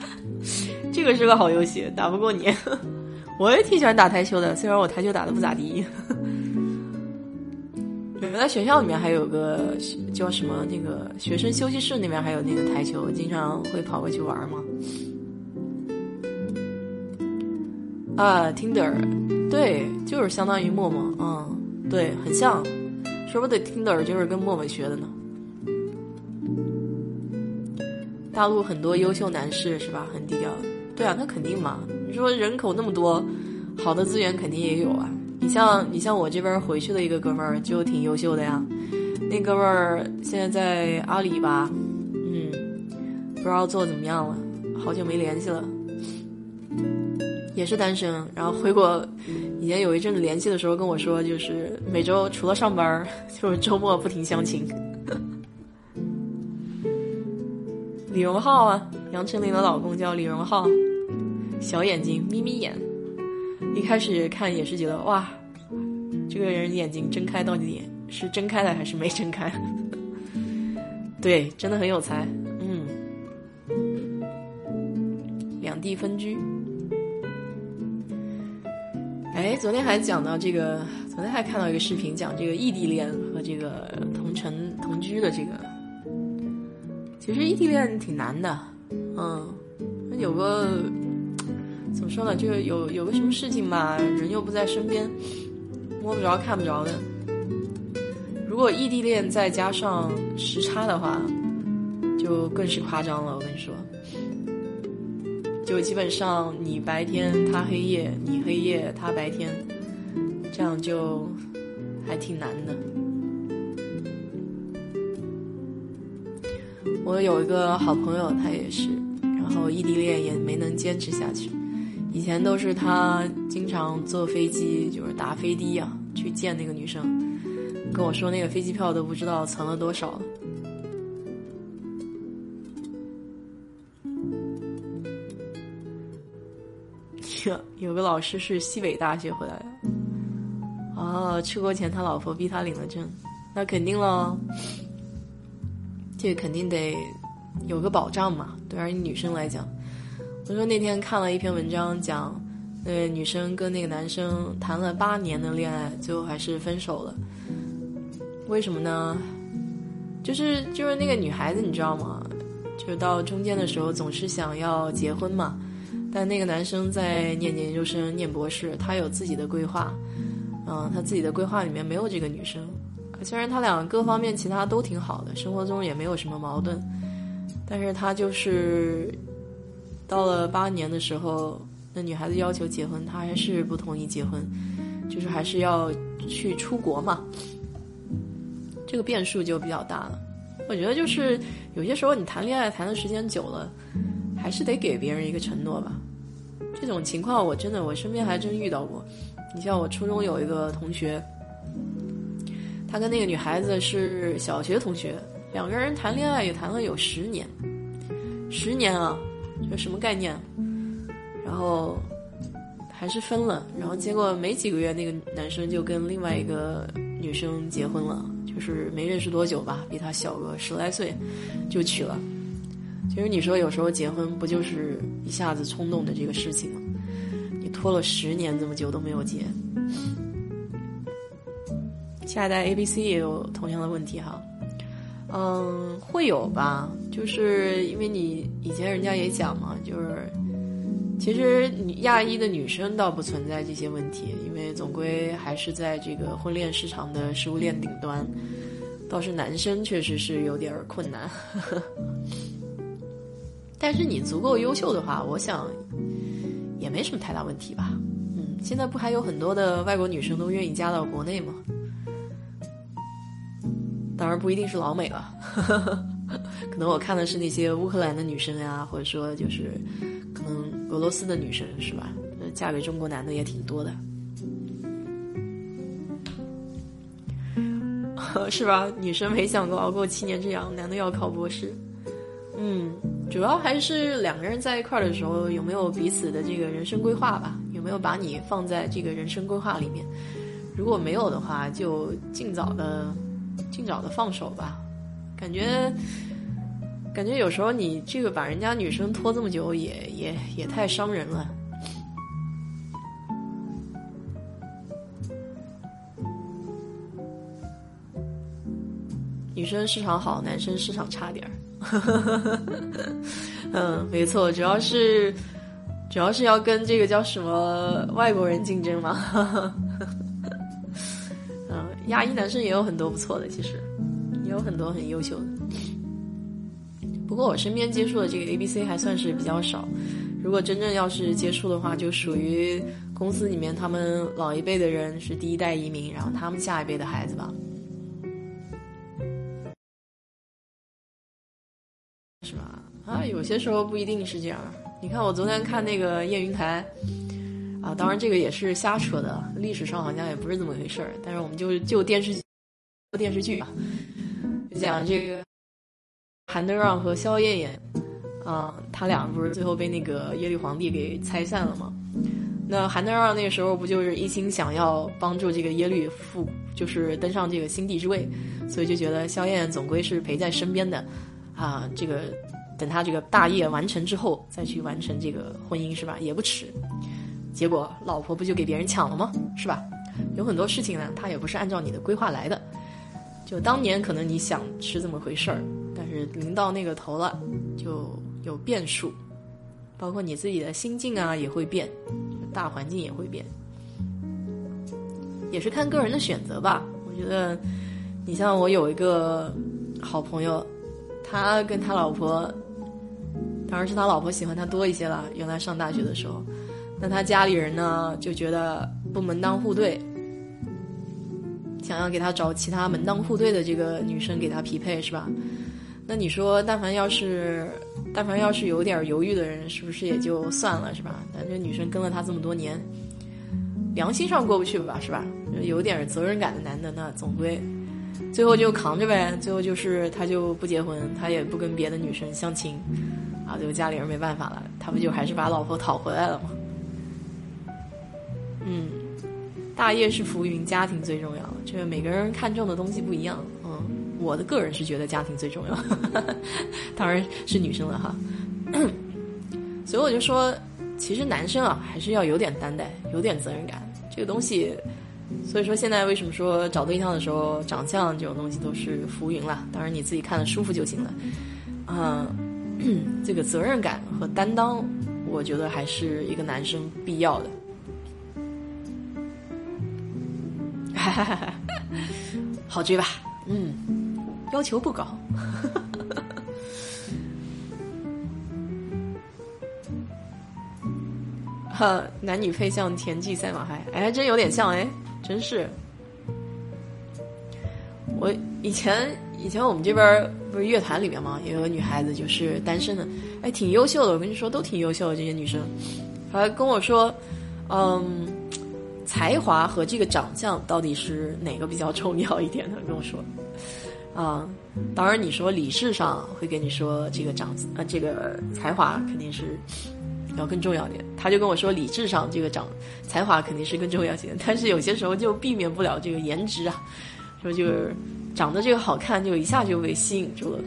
这个是个好游戏，打不过你。我也挺喜欢打台球的，虽然我台球打的不咋地。我在学校里面还有个叫什么那个学生休息室那边还有那个台球，经常会跑过去玩嘛。啊，Tinder，对，就是相当于陌陌，嗯，对，很像，说不定 Tinder 就是跟陌陌学的呢。大陆很多优秀男士是吧？很低调，对啊，那肯定嘛。你说人口那么多，好的资源肯定也有啊。你像你像我这边回去的一个哥们儿就挺优秀的呀，那哥们儿现在在阿里吧，嗯，不知道做怎么样了，好久没联系了，也是单身。然后回国以前有一阵子联系的时候跟我说，就是每周除了上班，就是周末不停相亲。李荣浩啊，杨丞琳的老公叫李荣浩，小眼睛，眯眯眼。一开始看也是觉得哇，这个人眼睛睁开到底是睁开了还是没睁开？对，真的很有才，嗯。两地分居，哎，昨天还讲到这个，昨天还看到一个视频，讲这个异地恋和这个同城同居的这个。其实异地恋挺难的，嗯，有个。怎么说呢？就是有有个什么事情吧，人又不在身边，摸不着看不着的。如果异地恋再加上时差的话，就更是夸张了。我跟你说，就基本上你白天他黑夜，你黑夜他白天，这样就还挺难的。我有一个好朋友，他也是，然后异地恋也没能坚持下去。以前都是他经常坐飞机，就是打飞的呀，去见那个女生，跟我说那个飞机票都不知道存了多少了。有有个老师是西北大学回来的，哦，出国前他老婆逼他领了证，那肯定喽，这肯定得有个保障嘛，对于女生来讲。我说那天看了一篇文章，讲那个女生跟那个男生谈了八年的恋爱，最后还是分手了。为什么呢？就是就是那个女孩子，你知道吗？就是到中间的时候总是想要结婚嘛。但那个男生在念研究生、念博士，他有自己的规划，嗯，他自己的规划里面没有这个女生。虽然他俩各方面其他都挺好的，生活中也没有什么矛盾，但是他就是到了八年的时候，那女孩子要求结婚，他还是不同意结婚，就是还是要去出国嘛。这个变数就比较大了。我觉得就是有些时候你谈恋爱谈的时间久了。还是得给别人一个承诺吧。这种情况我真的我身边还真遇到过。你像我初中有一个同学，他跟那个女孩子是小学同学，两个人谈恋爱也谈了有十年，十年啊，这什么概念？然后还是分了，然后结果没几个月，那个男生就跟另外一个女生结婚了，就是没认识多久吧，比他小个十来岁，就娶了。其实你说有时候结婚不就是一下子冲动的这个事情吗？你拖了十年这么久都没有结。下一代 A B C 也有同样的问题哈，嗯，会有吧？就是因为你以前人家也讲嘛，就是其实亚裔的女生倒不存在这些问题，因为总归还是在这个婚恋市场的食物链顶端，倒是男生确实是有点困难。呵 呵但是你足够优秀的话，我想也没什么太大问题吧。嗯，现在不还有很多的外国女生都愿意嫁到国内吗？当然不一定是老美了，可能我看的是那些乌克兰的女生呀，或者说就是可能俄罗斯的女生是吧？嫁给中国男的也挺多的，是吧？女生没想过熬过七年这样，男的要考博士。嗯。主要还是两个人在一块儿的时候有没有彼此的这个人生规划吧？有没有把你放在这个人生规划里面？如果没有的话，就尽早的、尽早的放手吧。感觉，感觉有时候你这个把人家女生拖这么久，也也也太伤人了。女生市场好，男生市场差点儿。嗯，没错，主要是主要是要跟这个叫什么外国人竞争嘛。亚裔男生也有很多不错的，其实也有很多很优秀的。不过我身边接触的这个 A B C 还算是比较少。如果真正要是接触的话，就属于公司里面他们老一辈的人是第一代移民，然后他们下一辈的孩子吧。啊，有些时候不一定是这样。你看，我昨天看那个叶云台，啊，当然这个也是瞎扯的，历史上好像也不是这么回事儿。但是我们就就电视电视剧啊，讲这个韩德让和萧燕燕，啊，他俩不是最后被那个耶律皇帝给拆散了吗？那韩德让那个时候不就是一心想要帮助这个耶律复，就是登上这个新帝之位，所以就觉得萧燕燕总归是陪在身边的，啊，这个。等他这个大业完成之后，再去完成这个婚姻是吧？也不迟。结果老婆不就给别人抢了吗？是吧？有很多事情呢，他也不是按照你的规划来的。就当年可能你想是这么回事儿，但是临到那个头了，就有变数，包括你自己的心境啊也会变，大环境也会变，也是看个人的选择吧。我觉得，你像我有一个好朋友，他跟他老婆。当然是他老婆喜欢他多一些了。原来上大学的时候，那他家里人呢就觉得不门当户对，想要给他找其他门当户对的这个女生给他匹配，是吧？那你说，但凡要是，但凡要是有点犹豫的人，是不是也就算了，是吧？那这女生跟了他这么多年，良心上过不去吧，是吧？有点责任感的男的，那总归最后就扛着呗。最后就是他就不结婚，他也不跟别的女生相亲。啊，就家里人没办法了，他不就还是把老婆讨回来了吗？嗯，大业是浮云，家庭最重要。这个每个人看重的东西不一样。嗯，我的个人是觉得家庭最重要，当然是女生了哈。所以我就说，其实男生啊，还是要有点担待，有点责任感。这个东西，所以说现在为什么说找对象的时候，长相这种东西都是浮云了？当然你自己看的舒服就行了。嗯。这个责任感和担当，我觉得还是一个男生必要的。好追吧，嗯，要求不高。哈，男女配像田忌赛马还，哎，还真有点像哎，真是。我以前以前我们这边不是乐团里面嘛，也有个女孩子就是单身的，哎，挺优秀的。我跟你说，都挺优秀的这些女生，还跟我说，嗯，才华和这个长相到底是哪个比较重要一点的？跟我说，啊，当然你说理智上会跟你说这个长呃这个才华肯定是要更重要点。他就跟我说，理智上这个长才华肯定是更重要些，但是有些时候就避免不了这个颜值啊。说就是长得这个好看，就一下就被吸引住了。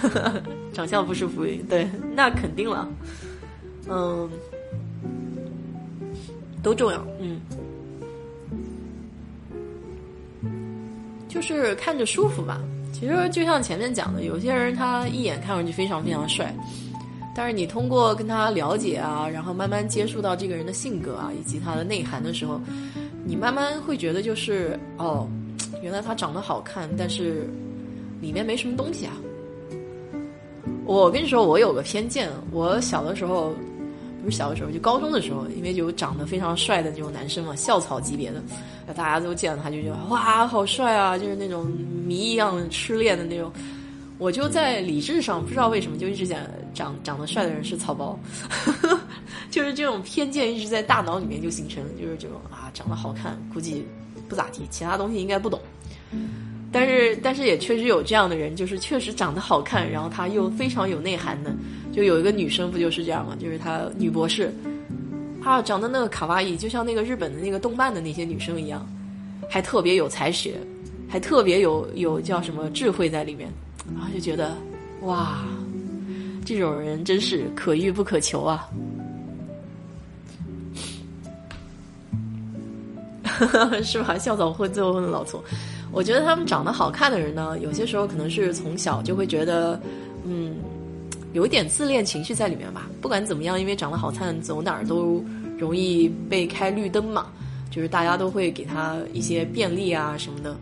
长相不是浮云，对，那肯定了。嗯，都重要，嗯，就是看着舒服吧。其实就像前面讲的，有些人他一眼看上去非常非常帅，但是你通过跟他了解啊，然后慢慢接触到这个人的性格啊，以及他的内涵的时候。你慢慢会觉得，就是哦，原来他长得好看，但是里面没什么东西啊。我跟你说，我有个偏见，我小的时候不是小的时候，就高中的时候，因为有长得非常帅的那种男生嘛，校草级别的，大家都见了他就觉得哇，好帅啊，就是那种迷一样痴恋的那种。我就在理智上不知道为什么就一直讲长长得帅的人是草包，就是这种偏见一直在大脑里面就形成，就是这种啊长得好看估计不咋地，其他东西应该不懂。但是但是也确实有这样的人，就是确实长得好看，然后他又非常有内涵的，就有一个女生不就是这样吗？就是她女博士，她长得那个卡哇伊，就像那个日本的那个动漫的那些女生一样，还特别有才学，还特别有有叫什么智慧在里面。然后就觉得，哇，这种人真是可遇不可求啊！是吧？校草混最后混的老粗。我觉得他们长得好看的人呢，有些时候可能是从小就会觉得，嗯，有一点自恋情绪在里面吧。不管怎么样，因为长得好看，走哪儿都容易被开绿灯嘛，就是大家都会给他一些便利啊什么的。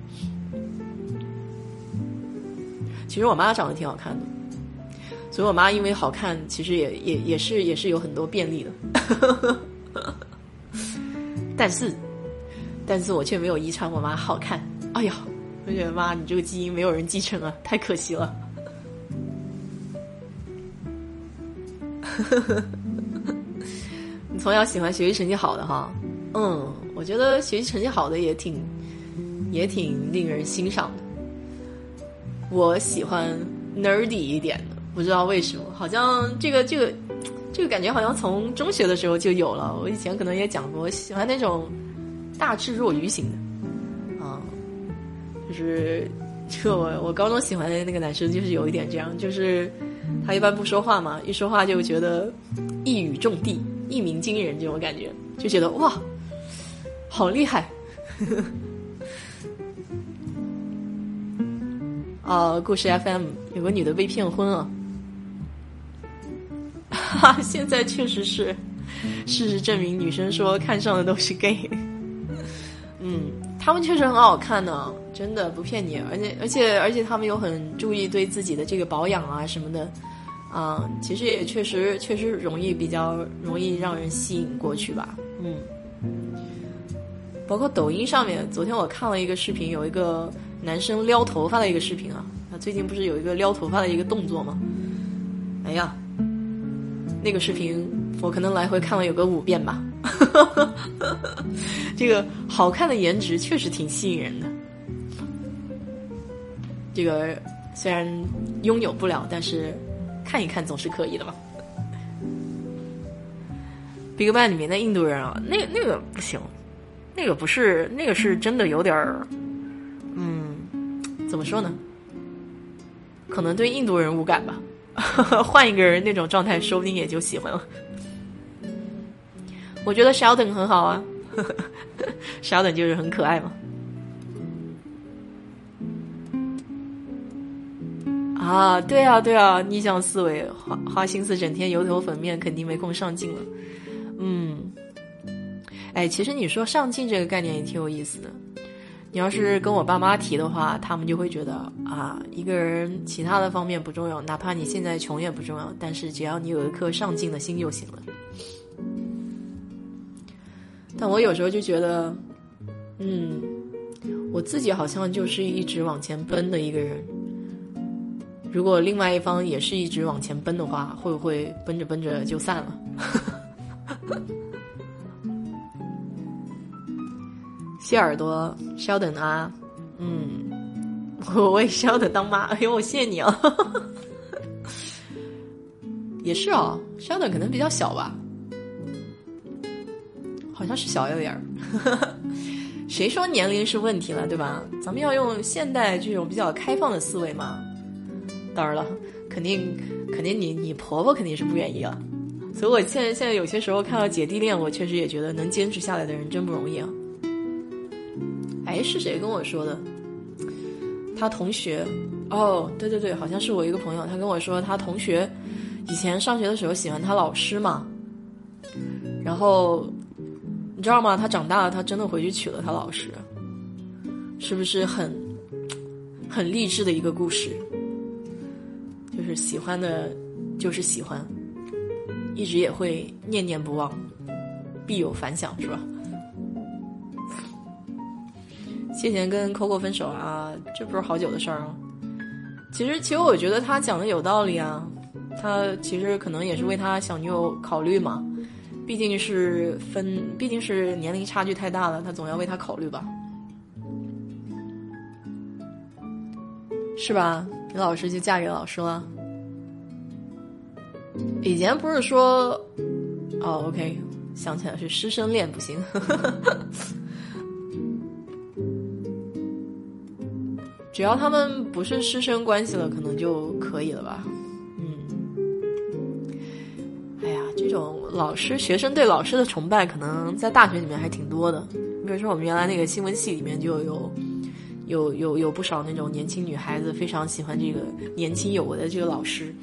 其实我妈长得挺好看的，所以我妈因为好看，其实也也也是也是有很多便利的。但是，但是我却没有遗传我妈好看。哎呀，我觉得妈，你这个基因没有人继承啊，太可惜了。呵呵呵你从小喜欢学习成绩好的哈？嗯，我觉得学习成绩好的也挺也挺令人欣赏的。我喜欢 nerdy 一点的，不知道为什么，好像这个这个这个感觉好像从中学的时候就有了。我以前可能也讲过，喜欢那种大智若愚型的，啊，就是就我我高中喜欢的那个男生就是有一点这样，就是他一般不说话嘛，一说话就觉得一语中的，一鸣惊人这种感觉，就觉得哇，好厉害。啊，故事 FM 有个女的被骗婚了，哈，现在确实是，事实证明，女生说看上的都是 gay，嗯，他们确实很好看呢，真的不骗你，而且而且而且他们又很注意对自己的这个保养啊什么的，啊，其实也确实确实容易比较容易让人吸引过去吧，嗯，包括抖音上面，昨天我看了一个视频，有一个。男生撩头发的一个视频啊，他最近不是有一个撩头发的一个动作吗？哎呀，那个视频我可能来回看了有个五遍吧。这个好看的颜值确实挺吸引人的。这个虽然拥有不了，但是看一看总是可以的嘛。BigBang 里面的印度人啊，那那个不行，那个不是那个是真的有点儿。嗯怎么说呢？可能对印度人无感吧，换一个人那种状态，说不定也就喜欢了。我觉得 Sheldon 很好啊，Sheldon 就是很可爱嘛。啊，对啊，对啊，逆向思维，花花心思整天油头粉面，肯定没空上进了。嗯，哎，其实你说上进这个概念也挺有意思的。你要是跟我爸妈提的话，他们就会觉得啊，一个人其他的方面不重要，哪怕你现在穷也不重要，但是只要你有一颗上进的心就行了。但我有时候就觉得，嗯，我自己好像就是一直往前奔的一个人。如果另外一方也是一直往前奔的话，会不会奔着奔着就散了？谢耳朵，稍等啊，嗯，我为稍等当妈，哎呦，我谢你啊，也是哦，稍等可能比较小吧，好像是小一点儿，谁说年龄是问题了，对吧？咱们要用现代这种比较开放的思维嘛。当然了，肯定肯定你你婆婆肯定是不愿意啊，所以我现在现在有些时候看到姐弟恋，我确实也觉得能坚持下来的人真不容易啊。哎，是谁跟我说的？他同学哦，对对对，好像是我一个朋友，他跟我说他同学以前上学的时候喜欢他老师嘛，然后你知道吗？他长大了，他真的回去娶了他老师，是不是很很励志的一个故事？就是喜欢的，就是喜欢，一直也会念念不忘，必有反响，是吧？谢贤跟 Coco 分手啊，这不是好久的事儿吗？其实，其实我觉得他讲的有道理啊。他其实可能也是为他小女友考虑嘛，毕竟是分，毕竟是年龄差距太大了，他总要为他考虑吧，是吧？你老师就嫁给老师了。以前不是说，哦，OK，想起来是师生恋不行。只要他们不是师生关系了，可能就可以了吧。哎呀，这种老师学生对老师的崇拜，可能在大学里面还挺多的。比如说我们原来那个新闻系里面就有。有有有不少那种年轻女孩子非常喜欢这个年轻有为的这个老师，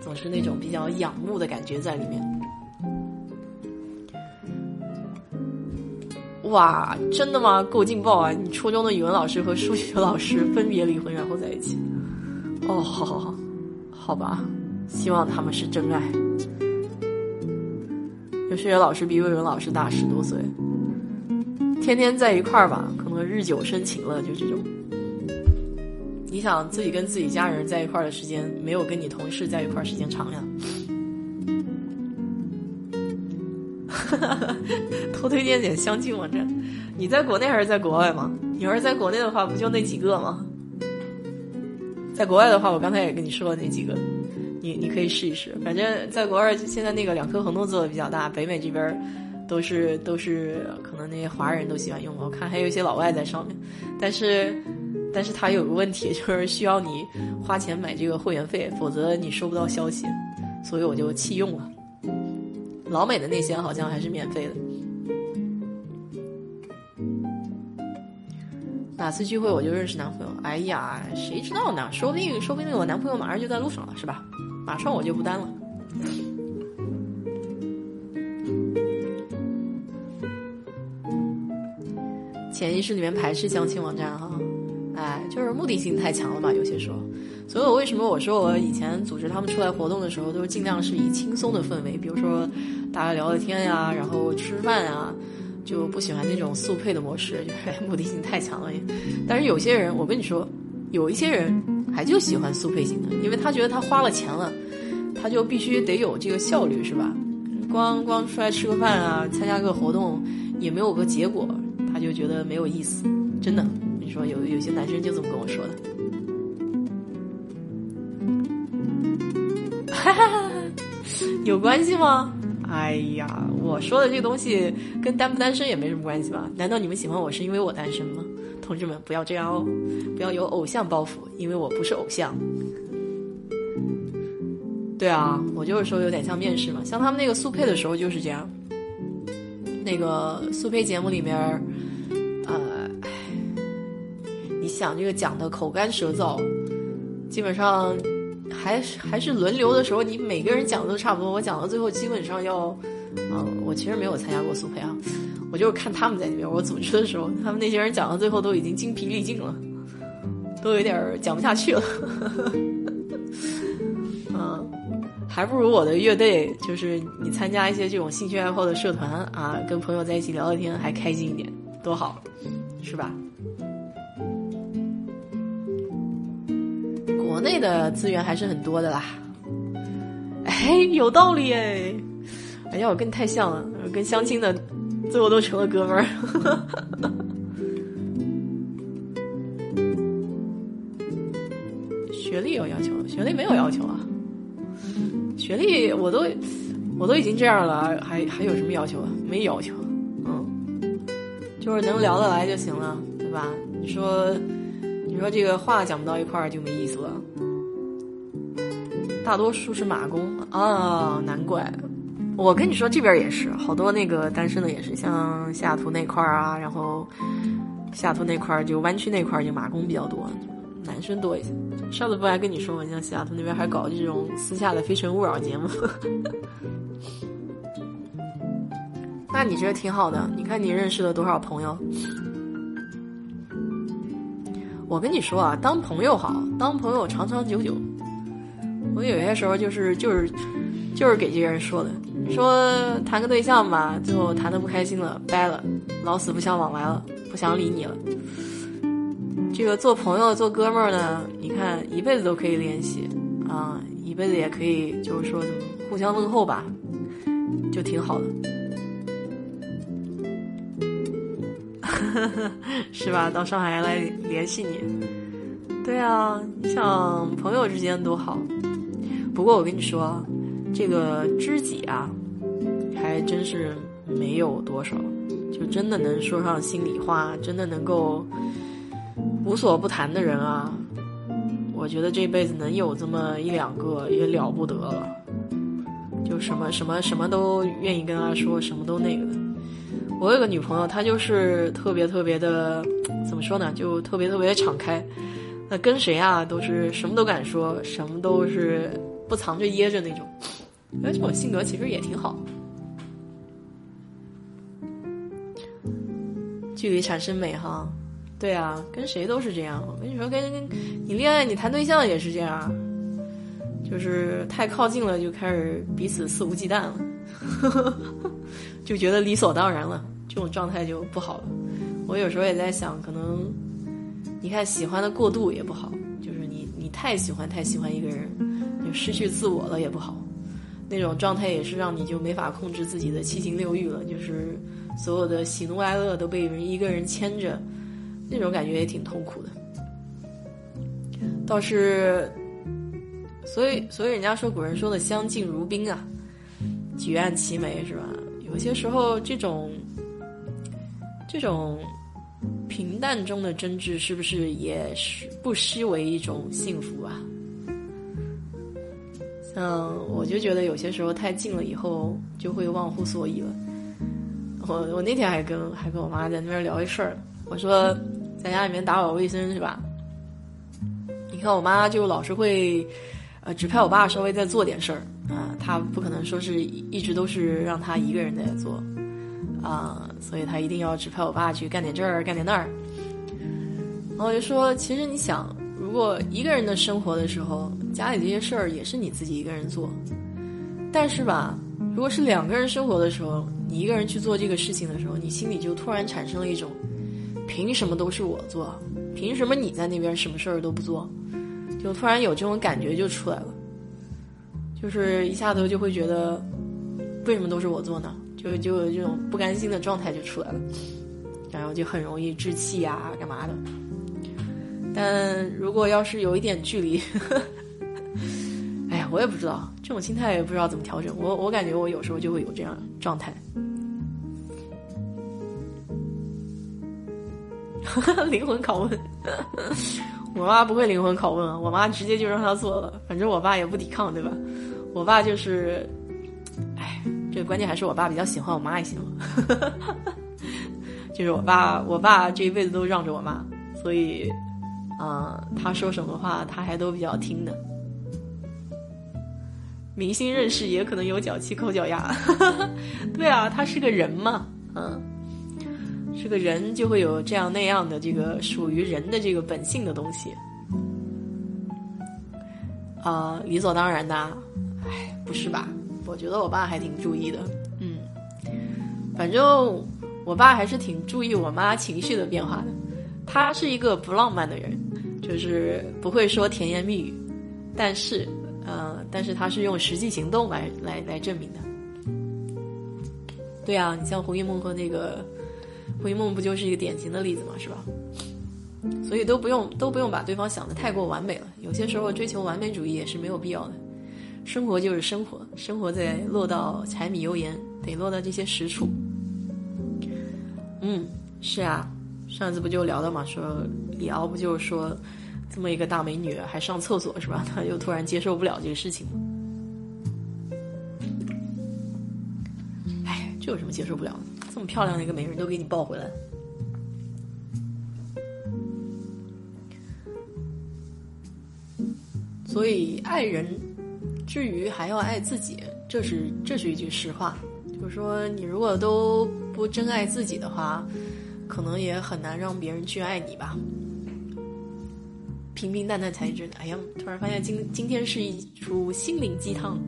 总是那种比较仰慕的感觉在里面。哇，真的吗？够劲爆啊！你初中的语文老师和数学老师分别离婚然后在一起？哦，好好好，好吧，希望他们是真爱。数学老师比语文老师大十多岁。天天在一块儿吧，可能日久生情了，就这种。你想自己跟自己家人在一块儿的时间，没有跟你同事在一块儿时间长呀。哈 哈偷推荐点相亲网站，你在国内还是在国外吗？你要是在国内的话，不就那几个吗？在国外的话，我刚才也跟你说了那几个，你你可以试一试。反正在国外现在那个两颗恒动做的比较大，北美这边。都是都是可能那些华人都喜欢用，我看还有一些老外在上面，但是但是它有个问题，就是需要你花钱买这个会员费，否则你收不到消息，所以我就弃用了。老美的那些好像还是免费的。哪次聚会我就认识男朋友？哎呀，谁知道呢？说不定说不定我男朋友马上就在路上了，是吧？马上我就不单了。潜意识里面排斥相亲网站哈，哎，就是目的性太强了嘛，有些时候。所以我为什么我说我以前组织他们出来活动的时候，都是尽量是以轻松的氛围，比如说大家聊聊天呀，然后吃饭呀，就不喜欢那种速配的模式，就 是目的性太强了。但是有些人，我跟你说，有一些人还就喜欢速配型的，因为他觉得他花了钱了，他就必须得有这个效率，是吧？光光出来吃个饭啊，参加个活动也没有个结果。他就觉得没有意思，真的。你说有有些男生就这么跟我说的，哈哈哈，有关系吗？哎呀，我说的这个东西跟单不单身也没什么关系吧？难道你们喜欢我是因为我单身吗？同志们，不要这样哦，不要有偶像包袱，因为我不是偶像。对啊，我就是说有点像面试嘛，像他们那个速配的时候就是这样。那个速配节目里面，呃，你想这个讲的口干舌燥，基本上还还是轮流的时候，你每个人讲的都差不多。我讲到最后，基本上要，嗯，我其实没有参加过速配啊，我就是看他们在那边，我组织的时候，他们那些人讲到最后都已经精疲力尽了，都有点讲不下去了。嗯，还不如我的乐队，就是你参加一些这种兴趣爱好的社团啊，跟朋友在一起聊聊天，还开心一点，多好，是吧？国内的资源还是很多的啦。哎，有道理哎！哎呀，我跟你太像了，跟相亲的最后都成了哥们儿。学历有要求？学历没有要求啊。学历我都我都已经这样了，还还有什么要求啊？没要求，嗯，就是能聊得来就行了，对吧？你说你说这个话讲不到一块儿就没意思了。大多数是马工啊，难怪。我跟你说，这边也是好多那个单身的也是，像西雅图那块儿啊，然后西雅图那块儿就湾区那块儿就马工比较多，男生多一些。上次不还跟你说吗？像西雅图那边还搞这种私下的非诚勿扰节目。那你这挺好的，你看你认识了多少朋友？我跟你说啊，当朋友好，当朋友长长久久。我有些时候就是就是就是给这些人说的，说谈个对象吧，最后谈的不开心了，掰了，老死不相往来了，不想理你了。这个做朋友做哥们儿呢，你看一辈子都可以联系啊，一辈子也可以就是说怎么互相问候吧，就挺好的，是吧？到上海来联系你，对啊，你像朋友之间多好。不过我跟你说，这个知己啊，还真是没有多少，就真的能说上心里话，真的能够无所不谈的人啊，我觉得这辈子能有这么一两个也了不得了，就什么什么什么都愿意跟他说，什么都那个的。我有个女朋友，她就是特别特别的，怎么说呢，就特别特别敞开，那跟谁啊都是什么都敢说，什么都是。不藏着掖着那种，觉得这种性格其实也挺好。距离产生美哈，对啊，跟谁都是这样。我跟你说，跟你恋爱、你谈对象也是这样，就是太靠近了就开始彼此肆无忌惮了，就觉得理所当然了，这种状态就不好了。我有时候也在想，可能你看喜欢的过度也不好，就是你你太喜欢太喜欢一个人。就失去自我了也不好，那种状态也是让你就没法控制自己的七情六欲了，就是所有的喜怒哀乐都被人一个人牵着，那种感觉也挺痛苦的。倒是，所以所以人家说古人说的相敬如宾啊，举案齐眉是吧？有些时候这种这种平淡中的真挚，是不是也是不失为一种幸福啊？嗯，我就觉得有些时候太近了，以后就会忘乎所以了。我我那天还跟还跟我妈在那边聊一事儿，我说在家里面打扫卫生是吧？你看我妈就老是会，呃，指派我爸稍微再做点事儿啊，她不可能说是一直都是让他一个人在做啊，所以她一定要指派我爸去干点这儿干点那儿。然后我就说，其实你想。如果一个人的生活的时候，家里这些事儿也是你自己一个人做，但是吧，如果是两个人生活的时候，你一个人去做这个事情的时候，你心里就突然产生了一种，凭什么都是我做？凭什么你在那边什么事儿都不做？就突然有这种感觉就出来了，就是一下头就会觉得，为什么都是我做呢？就就有这种不甘心的状态就出来了，然后就很容易置气呀，干嘛的？但如果要是有一点距离，哎呀，我也不知道这种心态也不知道怎么调整。我我感觉我有时候就会有这样状态。灵魂拷问，我妈不会灵魂拷问啊，我妈直接就让他做了，反正我爸也不抵抗，对吧？我爸就是，哎，这个关键还是我爸比较喜欢我妈一些嘛，就是我爸，我爸这一辈子都让着我妈，所以。啊，他说什么话他还都比较听的。明星认识也可能有脚气抠脚丫，对啊，他是个人嘛，嗯，是个人就会有这样那样的这个属于人的这个本性的东西，啊，理所当然的，哎，不是吧？我觉得我爸还挺注意的，嗯，反正我爸还是挺注意我妈情绪的变化的。他是一个不浪漫的人，就是不会说甜言蜜语，但是。呃，但是他是用实际行动来来来证明的。对啊，你像胡一梦和那个胡一梦，不就是一个典型的例子嘛，是吧？所以都不用都不用把对方想的太过完美了。有些时候追求完美主义也是没有必要的。生活就是生活，生活在落到柴米油盐，得落到这些实处。嗯，是啊，上次不就聊到嘛，说李敖不就是说。这么一个大美女还上厕所是吧？他又突然接受不了这个事情。哎，这有什么接受不了的？这么漂亮的一个美人都给你抱回来。所以爱人之余还要爱自己，这是这是一句实话。就是说，你如果都不真爱自己的话，可能也很难让别人去爱你吧。平平淡淡才真。哎呀，突然发现今今天是一出心灵鸡汤，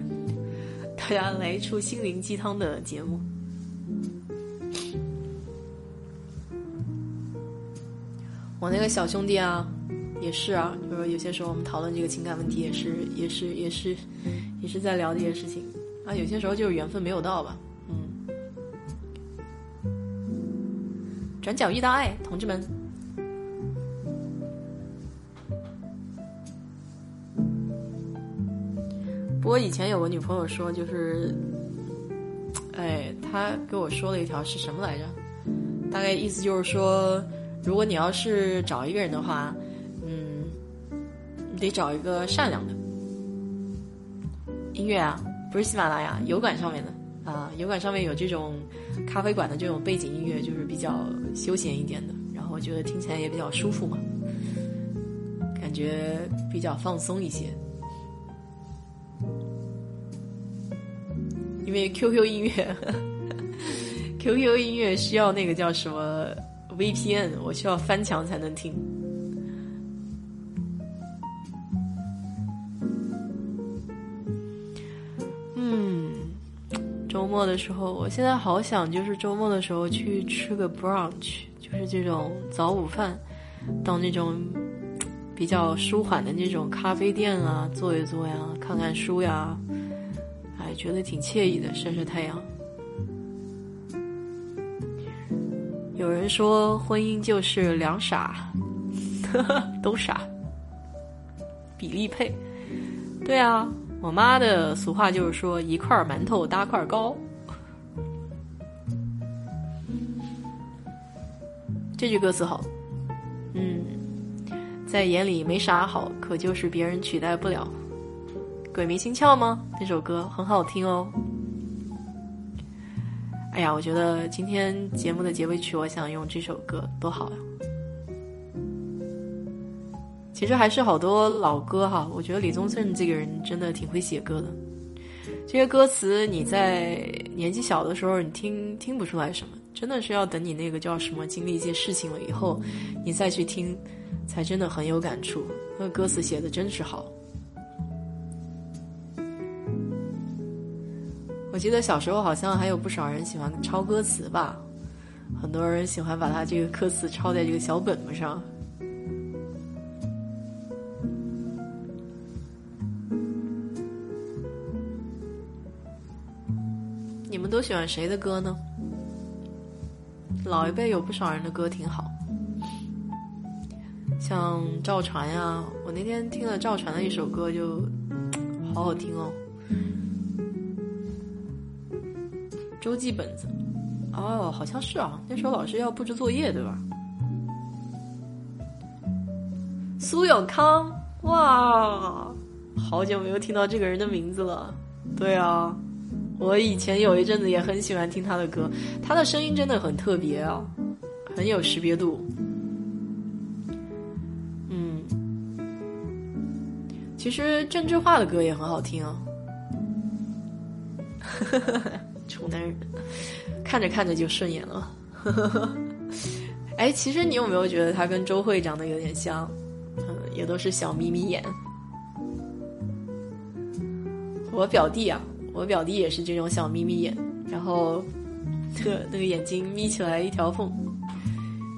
大家来一出心灵鸡汤的节目。我那个小兄弟啊，也是啊，就是有些时候我们讨论这个情感问题，也是也是也是也是在聊这些事情啊。有些时候就是缘分没有到吧，转角遇到爱，同志们。不过以前有个女朋友说，就是，哎，她跟我说了一条是什么来着？大概意思就是说，如果你要是找一个人的话，嗯，你得找一个善良的。音乐啊，不是喜马拉雅，油管上面的啊，油管上面有这种咖啡馆的这种背景音乐，就是比较休闲一点的，然后我觉得听起来也比较舒服嘛，感觉比较放松一些。因为 QQ 音乐，QQ 音乐需要那个叫什么 VPN，我需要翻墙才能听。末的时候，我现在好想就是周末的时候去吃个 brunch，就是这种早午饭，到那种比较舒缓的那种咖啡店啊，坐一坐呀，看看书呀。哎觉得挺惬意的，晒晒太阳。有人说婚姻就是两傻，都傻，比例配。对啊，我妈的俗话就是说一块馒头搭块糕。这句歌词好，嗯，在眼里没啥好，可就是别人取代不了。鬼迷心窍吗？那首歌很好听哦。哎呀，我觉得今天节目的结尾曲，我想用这首歌，多好呀！其实还是好多老歌哈。我觉得李宗盛这个人真的挺会写歌的。这些歌词你在年纪小的时候，你听听不出来什么，真的是要等你那个叫什么经历一些事情了以后，你再去听，才真的很有感触。那歌词写的真是好。我记得小时候好像还有不少人喜欢抄歌词吧，很多人喜欢把他这个歌词抄在这个小本本上。你们都喜欢谁的歌呢？老一辈有不少人的歌挺好，像赵传呀，我那天听了赵传的一首歌，就好好听哦。周记本子，哦，好像是啊，那时候老师要布置作业，对吧？苏永康，哇，好久没有听到这个人的名字了。对啊，我以前有一阵子也很喜欢听他的歌，他的声音真的很特别啊，很有识别度。嗯，其实郑智化的歌也很好听啊。丑男人，看着看着就顺眼了。哎，其实你有没有觉得他跟周慧长得有点像？嗯，也都是小眯眯眼。我表弟啊，我表弟也是这种小眯眯眼，然后那个那个眼睛眯起来一条缝，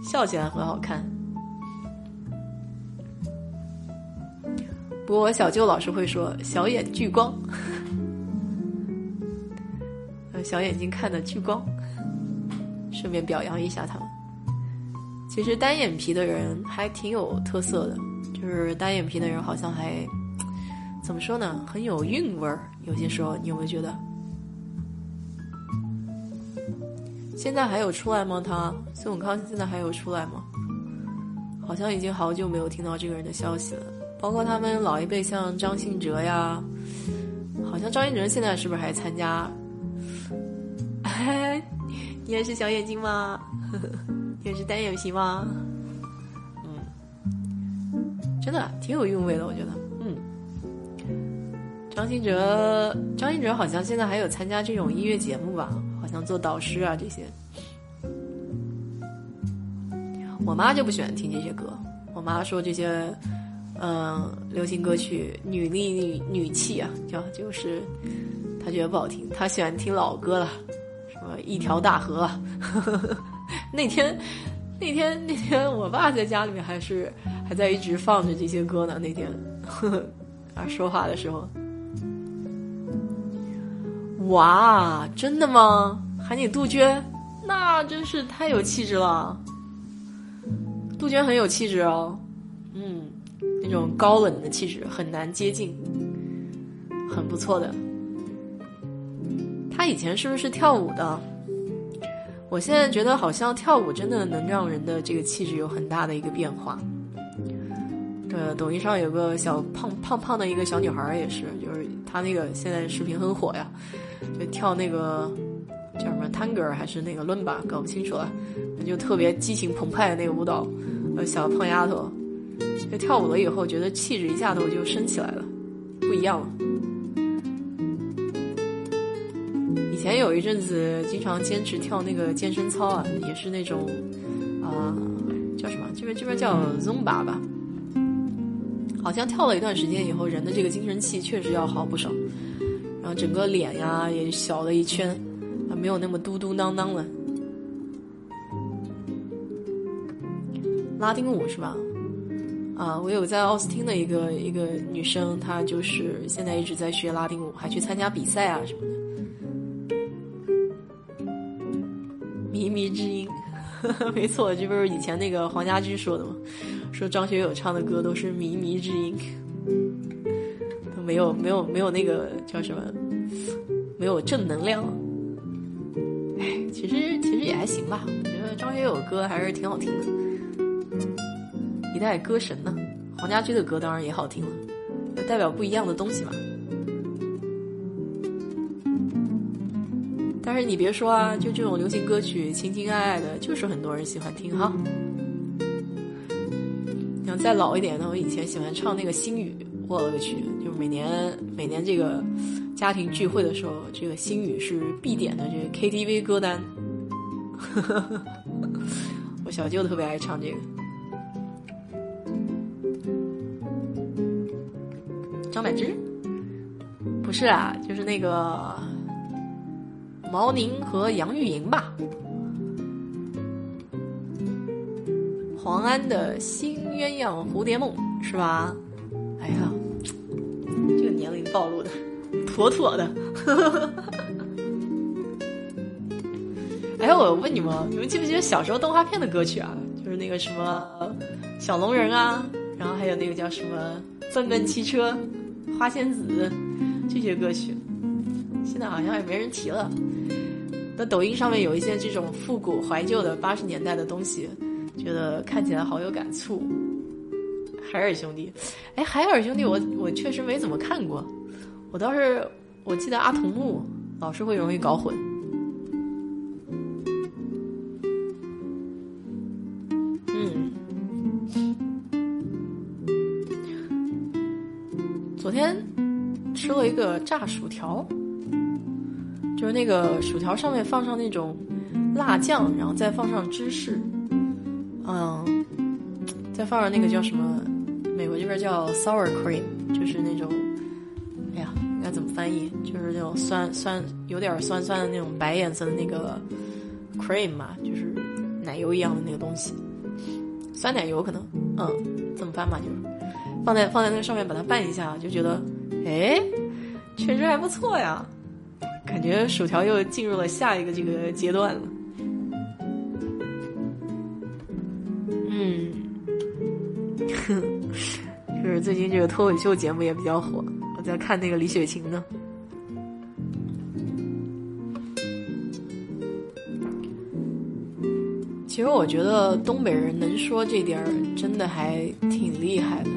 笑起来很好看。不过我小舅老是会说小眼聚光，小眼睛看的聚光，顺便表扬一下他们。其实单眼皮的人还挺有特色的，就是单眼皮的人好像还怎么说呢，很有韵味儿。有些时候你有没有觉得？现在还有出来吗？他孙永康现在还有出来吗？好像已经好久没有听到这个人的消息了。包括他们老一辈，像张信哲呀，好像张信哲现在是不是还参加？你也是小眼睛吗？你也是单眼皮吗？嗯，真的挺有韵味的，我觉得。张信哲，张信哲好像现在还有参加这种音乐节目吧？好像做导师啊这些。我妈就不喜欢听这些歌，我妈说这些。嗯，流行歌曲女力女女气啊，叫就是她觉得不好听，她喜欢听老歌了，什么一条大河。那天那天那天，我爸在家里面还是还在一直放着这些歌呢。那天 啊，说话的时候，哇，真的吗？喊你杜鹃，那真是太有气质了。杜鹃很有气质哦，嗯。那种高冷的气质很难接近，很不错的。他以前是不是跳舞的？我现在觉得好像跳舞真的能让人的这个气质有很大的一个变化。这抖音上有个小胖胖胖的一个小女孩也是，就是她那个现在视频很火呀，就跳那个叫什么 Tango 还是那个伦巴，搞不清楚了，就特别激情澎湃的那个舞蹈，呃，小胖丫头。就跳舞了以后，觉得气质一下子我就升起来了，不一样了。以前有一阵子经常坚持跳那个健身操啊，也是那种啊叫什么？这边这边叫 Zumba 吧。好像跳了一段时间以后，人的这个精神气确实要好不少，然后整个脸呀也小了一圈，啊没有那么嘟嘟囔囔了。拉丁舞是吧？啊，我有在奥斯汀的一个一个女生，她就是现在一直在学拉丁舞，还去参加比赛啊什么的。靡靡之音，没错，这不是以前那个黄家驹说的吗？说张学友唱的歌都是靡靡之音，没有没有没有那个叫什么，没有正能量。哎，其实其实也还行吧，我觉得张学友歌还是挺好听的。一代歌神呢，黄家驹的歌当然也好听了，代表不一样的东西嘛。但是你别说啊，就这种流行歌曲，情情爱爱的，就是很多人喜欢听哈。然后再老一点的，我以前喜欢唱那个《心雨》，我勒个去，每年每年这个家庭聚会的时候，这个《心语》是必点的这个 KTV 歌单。我小舅特别爱唱这个。张柏芝，不是啊，就是那个毛宁和杨钰莹吧？黄安的《新鸳鸯蝴蝶梦》是吧？这个年龄暴露的妥妥的。哎，我问你们，你们记不记得小时候动画片的歌曲啊？就是那个什么小龙人啊，然后还有那个叫什么笨笨汽车。花仙子这些歌曲，现在好像也没人提了。那抖音上面有一些这种复古怀旧的八十年代的东西，觉得看起来好有感触。海尔兄弟，哎，海尔兄弟，我我确实没怎么看过。我倒是我记得阿童木老是会容易搞混。昨天吃了一个炸薯条，就是那个薯条上面放上那种辣酱，然后再放上芝士，嗯，再放上那个叫什么，美国这边叫 sour cream，就是那种，哎呀，应该怎么翻译？就是那种酸酸有点酸酸的那种白颜色的那个 cream 嘛，就是奶油一样的那个东西，酸奶油可能，嗯，这么翻嘛，就是。放在放在那上面把它拌一下，就觉得，哎，确实还不错呀，感觉薯条又进入了下一个这个阶段了。嗯，就是最近这个脱口秀节目也比较火，我在看那个李雪琴呢。其实我觉得东北人能说这点儿，真的还挺厉害的。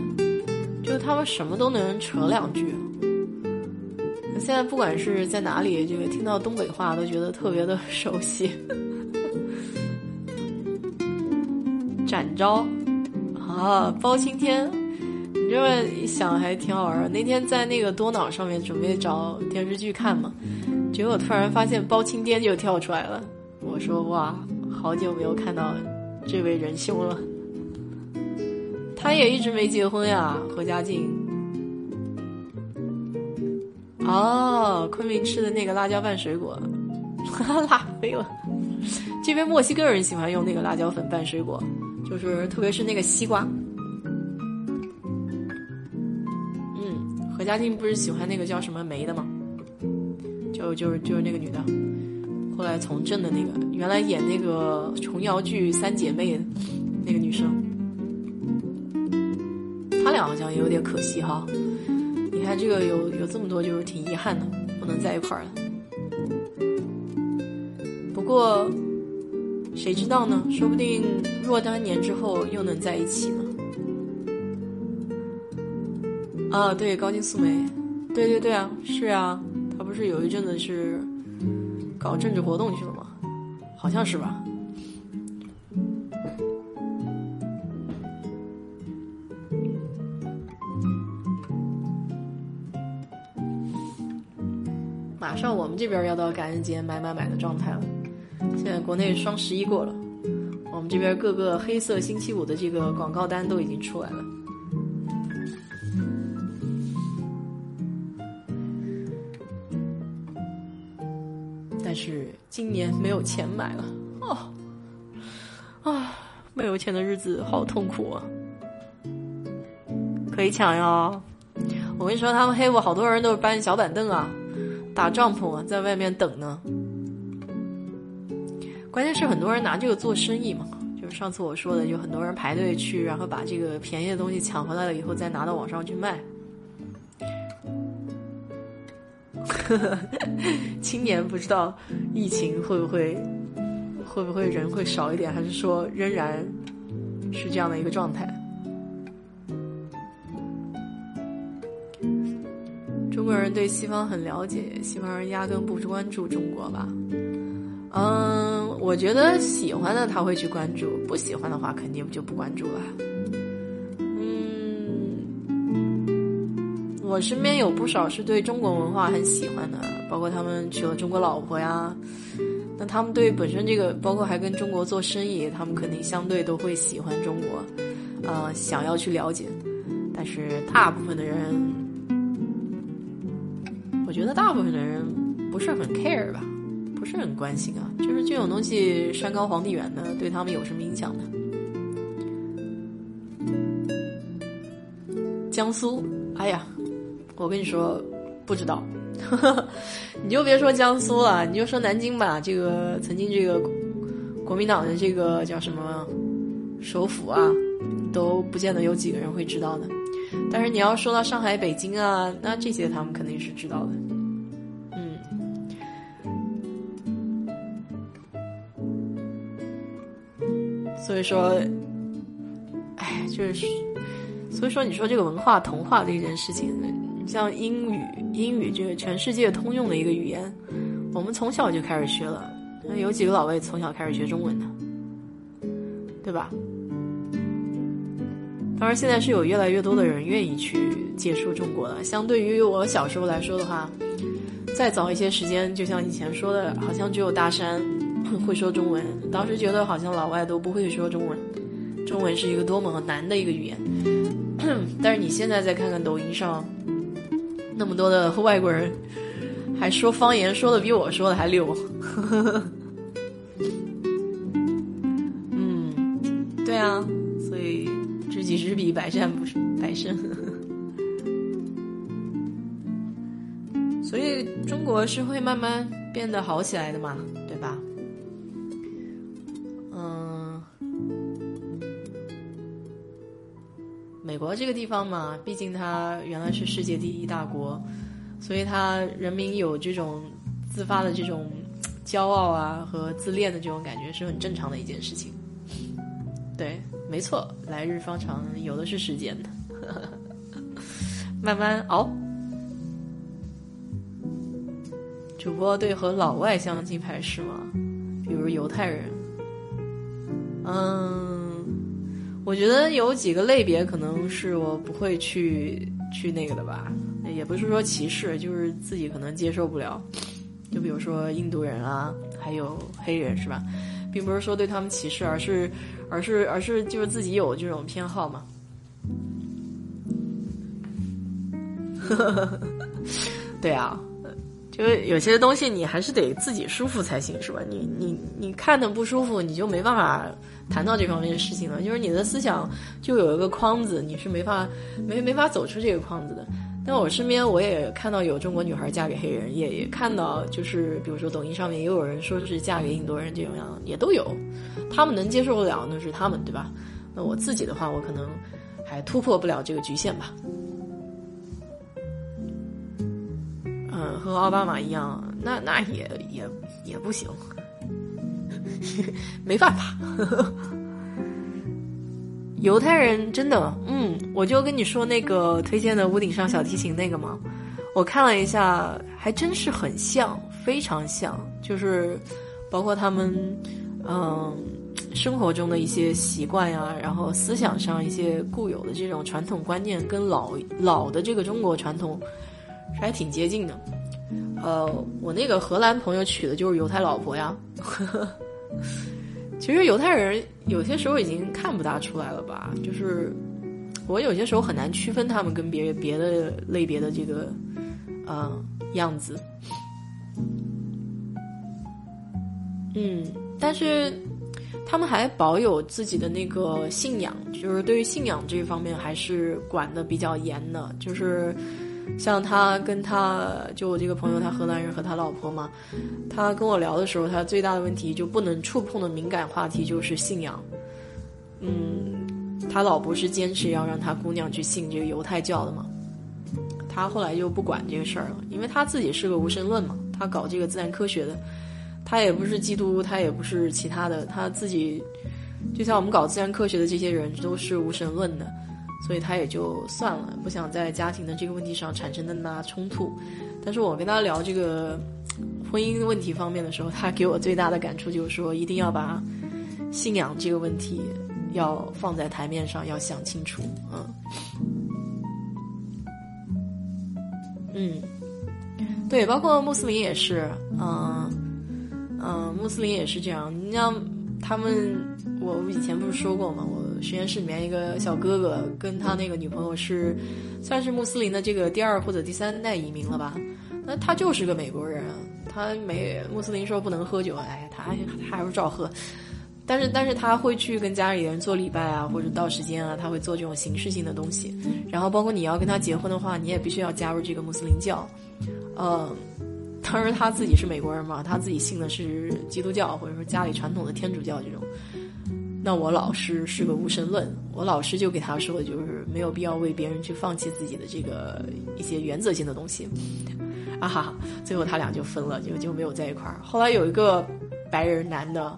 就他们什么都能扯两句，现在不管是在哪里，这个听到东北话都觉得特别的 熟悉。展昭啊，包青天，这么一想还挺好玩。那天在那个多脑上面准备找电视剧看嘛，结果突然发现包青天就跳出来了。我说哇，好久没有看到这位仁兄了。他也一直没结婚呀，何家劲。哦，昆明吃的那个辣椒拌水果，哈 哈辣飞了。这边墨西哥人喜欢用那个辣椒粉拌水果，就是特别是那个西瓜。何家劲不是喜欢那个叫什么梅的吗？就就是就是那个女的，后来从政的那个，原来演那个琼瑶剧《三姐妹》的那个女生。他俩好像也有点可惜哈，你看这个有有这么多，就是挺遗憾的，不能在一块儿了。不过谁知道呢？说不定若干年之后又能在一起呢。啊，对，高金素梅，对对对啊，是啊，他不是有一阵子是搞政治活动去了吗？好像是吧。马上我们这边要到感恩节买买买的状态了。现在国内双十一过了，我们这边各个黑色星期五的这个广告单都已经出来了。但是今年没有钱买了，哦，啊，没有钱的日子好痛苦啊！可以抢哟！我跟你说，他们黑我好多人都是搬小板凳啊。打帐篷啊，在外面等呢。关键是很多人拿这个做生意嘛，就是上次我说的，就很多人排队去，然后把这个便宜的东西抢回来了以后，再拿到网上去卖。今年不知道疫情会不会会不会人会少一点，还是说仍然是这样的一个状态？中国人对西方很了解，西方人压根不关注中国吧？嗯，我觉得喜欢的他会去关注，不喜欢的话肯定就不关注了。我身边有不少是对中国文化很喜欢的，包括他们娶了中国老婆呀。那他们对本身这个，包括还跟中国做生意，他们肯定相对都会喜欢中国，呃，想要去了解。但是大部分的人。我觉得大部分的人不是很 care 吧，不是很关心啊。就是这种东西山高皇帝远的，对他们有什么影响呢？江苏，哎呀，我跟你说，不知道。你就别说江苏了，你就说南京吧。这个曾经这个国民党的这个叫什么首府啊，都不见得有几个人会知道的。但是你要说到上海、北京啊，那这些他们肯定是知道的。嗯，所以说，哎，就是，所以说，你说这个文化同化这件事情，像英语，英语这个全世界通用的一个语言，我们从小就开始学了，有几个老外从小开始学中文的，对吧？当然，现在是有越来越多的人愿意去接触中国了。相对于我小时候来说的话，再早一些时间，就像以前说的，好像只有大山会说中文。当时觉得好像老外都不会说中文，中文是一个多么难的一个语言。但是你现在再看看抖音上，那么多的外国人还说方言，说的比我说的还溜。嗯，对啊。所以知彼百战不百胜，所以中国是会慢慢变得好起来的嘛，美国这个地方嘛，毕竟它原来是世界第一大国，所以它人民有这种自发的这种骄傲啊和自恋的这种感觉是很正常的一件事情，对。没错，来日方长，有的是时间的，慢慢熬。主播对和老外相亲排斥吗？比如犹太人。嗯，我觉得有几个类别可能是我不会去去那个的吧，也不是说歧视，就是自己可能接受不了。就比如说印度人啊，还有黑人，是吧？并不是说对他们歧视，而是。而是而是就是自己有这种偏好嘛，对啊，就是有些东西你还是得自己舒服才行，是吧？你你你看的不舒服，你就没办法谈到这方面的事情了。就是你的思想就有一个框子，你是没法没没法走出这个框子的。但我身边我也看到有中国女孩嫁给黑人，也也看到就是比如说抖音上面也有人说是嫁给印度人这种样，也都有。他们能接受得了那是他们对吧？那我自己的话，我可能还突破不了这个局限吧。嗯，和奥巴马一样，那那也也也不行，没办法。犹太人真的，嗯，我就跟你说那个推荐的屋顶上小提琴那个嘛，我看了一下，还真是很像，非常像，就是包括他们，嗯，生活中的一些习惯呀，然后思想上一些固有的这种传统观念，跟老老的这个中国传统还挺接近的。呃，我那个荷兰朋友娶的就是犹太老婆呀。呵 呵 其实犹太人有些时候已经看不大出来了吧？就是我有些时候很难区分他们跟别别的类别的这个呃样子。嗯，但是他们还保有自己的那个信仰，就是对于信仰这一方面还是管的比较严的，就是。像他跟他就我这个朋友，他荷兰人和他老婆嘛，他跟我聊的时候，他最大的问题就不能触碰的敏感话题就是信仰。嗯，他老婆是坚持要让他姑娘去信这个犹太教的嘛，他后来就不管这个事儿了，因为他自己是个无神论嘛，他搞这个自然科学的，他也不是基督，他也不是其他的，他自己就像我们搞自然科学的这些人都是无神论的。所以他也就算了，不想在家庭的这个问题上产生那么大冲突。但是我跟他聊这个婚姻问题方面的时候，他给我最大的感触就是说，一定要把信仰这个问题要放在台面上，要想清楚。嗯，嗯，对，包括穆斯林也是，嗯嗯，穆斯林也是这样。你像他们，我以前不是说过吗？我。实验室里面一个小哥哥跟他那个女朋友是，算是穆斯林的这个第二或者第三代移民了吧？那他就是个美国人，他没穆斯林说不能喝酒，哎，他他还是照喝。但是但是他会去跟家里人做礼拜啊，或者到时间啊，他会做这种形式性的东西。然后包括你要跟他结婚的话，你也必须要加入这个穆斯林教。呃，当然他自己是美国人嘛，他自己信的是基督教，或者说家里传统的天主教这种。那我老师是个无神论，我老师就给他说，就是没有必要为别人去放弃自己的这个一些原则性的东西，啊哈，最后他俩就分了，就就没有在一块儿。后来有一个白人男的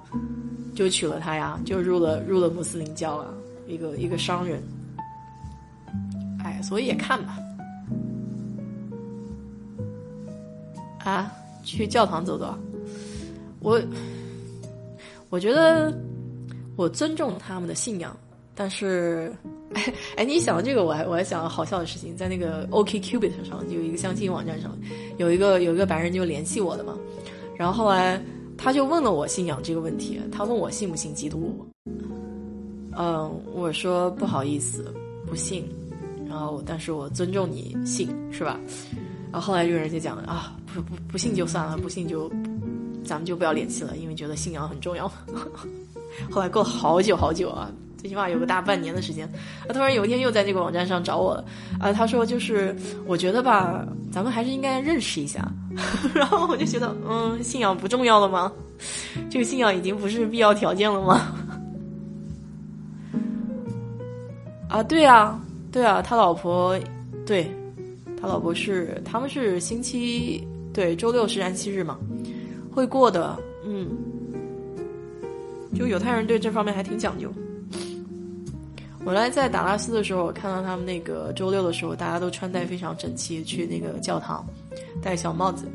就娶了她呀，就入了入了穆斯林教啊，一个一个商人。哎，所以也看吧，啊，去教堂走走，我我觉得。我尊重他们的信仰，但是，哎哎，你想这个，我还我还想到好笑的事情，在那个 OKCupid 上有一个相亲网站上，有一个有一个白人就联系我的嘛，然后后来他就问了我信仰这个问题，他问我信不信基督，嗯，我说不好意思，不信，然后但是我尊重你信，是吧？然后后来这个人就讲啊，不不不信就算了，不信就咱们就不要联系了，因为觉得信仰很重要。后来过了好久好久啊。最起码有个大半年的时间，他突然有一天又在这个网站上找我了，啊，他说就是我觉得吧，咱们还是应该认识一下。然后我就觉得，嗯，信仰不重要了吗？这个信仰已经不是必要条件了吗？啊，对啊，对啊，他老婆，对，他老婆是他们是星期对周六是安息日嘛，会过的，嗯，就犹太人对这方面还挺讲究。我来在达拉斯的时候，看到他们那个周六的时候，大家都穿戴非常整齐，去那个教堂，戴小帽子，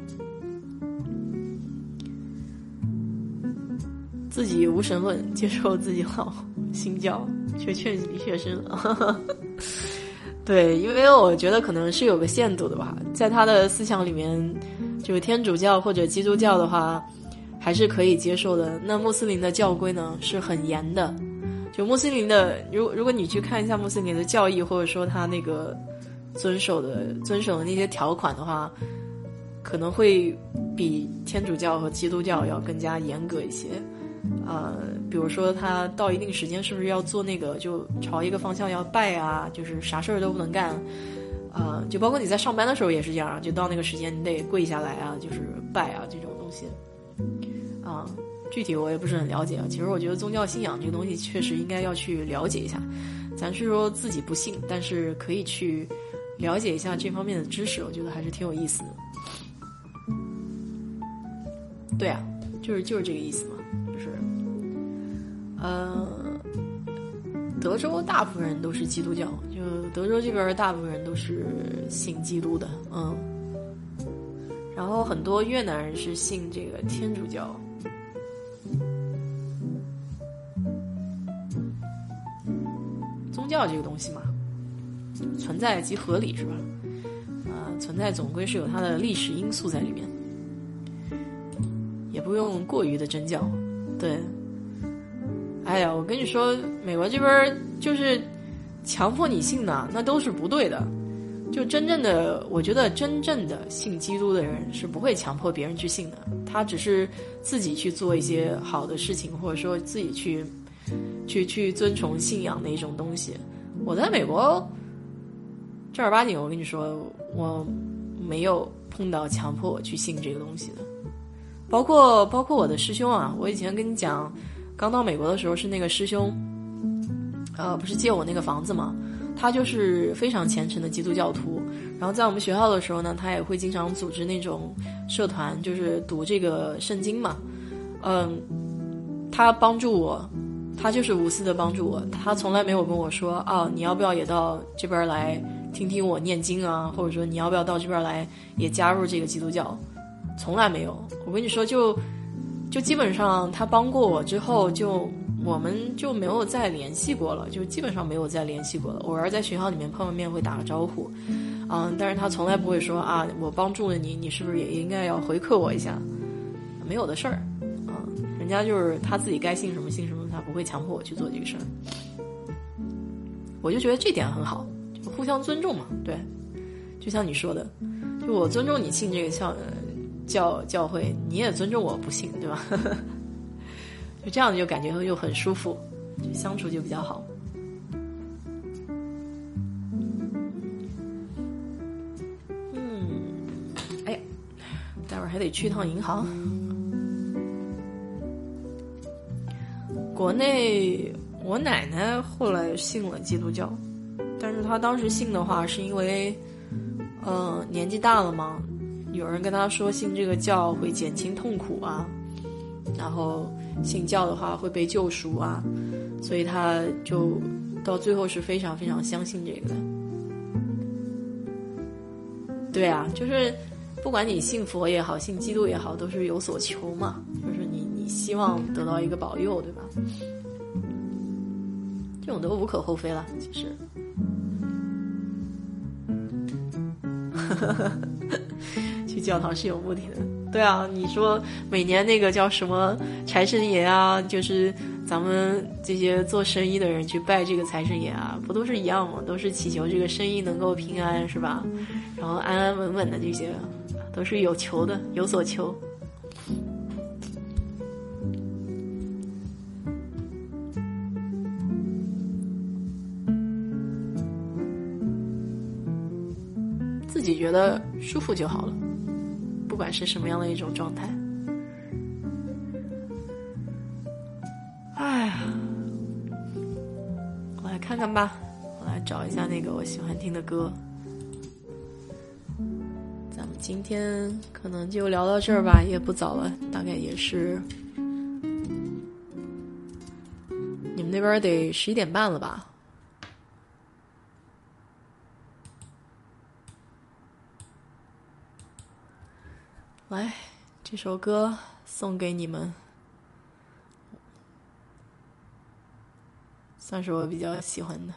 自己无神论，接受自己老新教，却劝你学生了。对，因为我觉得可能是有个限度的吧，在他的思想里面，就是天主教或者基督教的话，还是可以接受的。那穆斯林的教规呢，是很严的。就穆斯林的，如如果你去看一下穆斯林的教义，或者说他那个遵守的遵守的那些条款的话，可能会比天主教和基督教要更加严格一些。呃，比如说他到一定时间是不是要做那个，就朝一个方向要拜啊，就是啥事儿都不能干。啊，就包括你在上班的时候也是这样，就到那个时间你得跪下来啊，就是拜啊这种东西。啊。具体我也不是很了解啊。其实我觉得宗教信仰这个东西确实应该要去了解一下。咱是说自己不信，但是可以去了解一下这方面的知识，我觉得还是挺有意思的。对啊，就是就是这个意思嘛，就是，呃，德州大部分人都是基督教，就德州这边大部分人都是信基督的，嗯。然后很多越南人是信这个天主教。宗教这个东西嘛，存在即合理，是吧？啊，存在总归是有它的历史因素在里面，也不用过于的真教。对，哎呀，我跟你说，美国这边就是强迫你信的，那都是不对的。就真正的，我觉得真正的信基督的人是不会强迫别人去信的，他只是自己去做一些好的事情，或者说自己去。去去遵从信仰的一种东西。我在美国正儿八经，我跟你说，我没有碰到强迫我去信这个东西的。包括包括我的师兄啊，我以前跟你讲，刚到美国的时候是那个师兄，呃，不是借我那个房子嘛，他就是非常虔诚的基督教徒。然后在我们学校的时候呢，他也会经常组织那种社团，就是读这个圣经嘛。嗯，他帮助我。他就是无私的帮助我，他从来没有跟我说啊，你要不要也到这边来听听我念经啊，或者说你要不要到这边来也加入这个基督教，从来没有。我跟你说，就就基本上他帮过我之后，就我们就没有再联系过了，就基本上没有再联系过了。偶尔在学校里面碰个面会打个招呼，嗯，但是他从来不会说啊，我帮助了你，你是不是也应该要回馈我一下？没有的事儿，嗯，人家就是他自己该信什么信什么。他不会强迫我去做这个事儿，我就觉得这点很好，互相尊重嘛。对，就像你说的，就我尊重你信这个教教教会，你也尊重我不信，对吧？就这样就感觉又很舒服，就相处就比较好。嗯，哎呀，待会儿还得去趟银行。国内，我奶奶后来信了基督教，但是她当时信的话，是因为，呃，年纪大了嘛，有人跟她说信这个教会减轻痛苦啊，然后信教的话会被救赎啊，所以她就到最后是非常非常相信这个的。对啊，就是不管你信佛也好，信基督也好，都是有所求嘛，希望得到一个保佑，对吧？这种都无可厚非了，其实。去教堂是有目的的，对啊，你说每年那个叫什么财神爷啊，就是咱们这些做生意的人去拜这个财神爷啊，不都是一样吗？都是祈求这个生意能够平安，是吧？然后安安稳稳的这些，都是有求的，有所求。己觉得舒服就好了，不管是什么样的一种状态。哎呀，我来看看吧，我来找一下那个我喜欢听的歌。咱们今天可能就聊到这儿吧，也不早了，大概也是你们那边得十一点半了吧。来，这首歌送给你们，算是我比较喜欢的。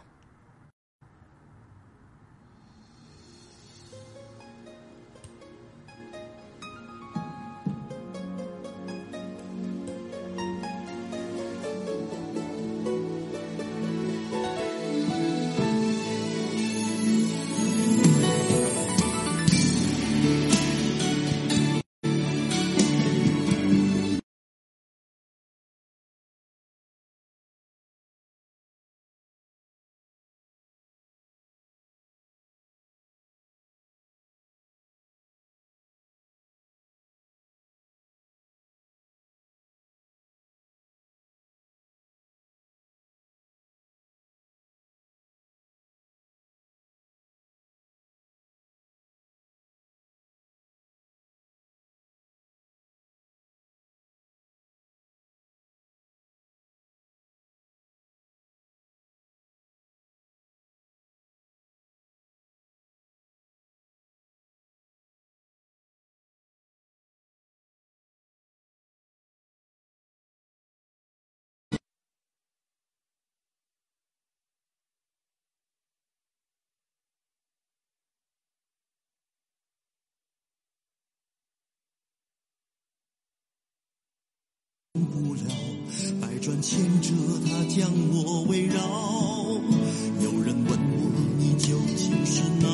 不了，百转千折，它将我围绕。有人问我，你究竟是哪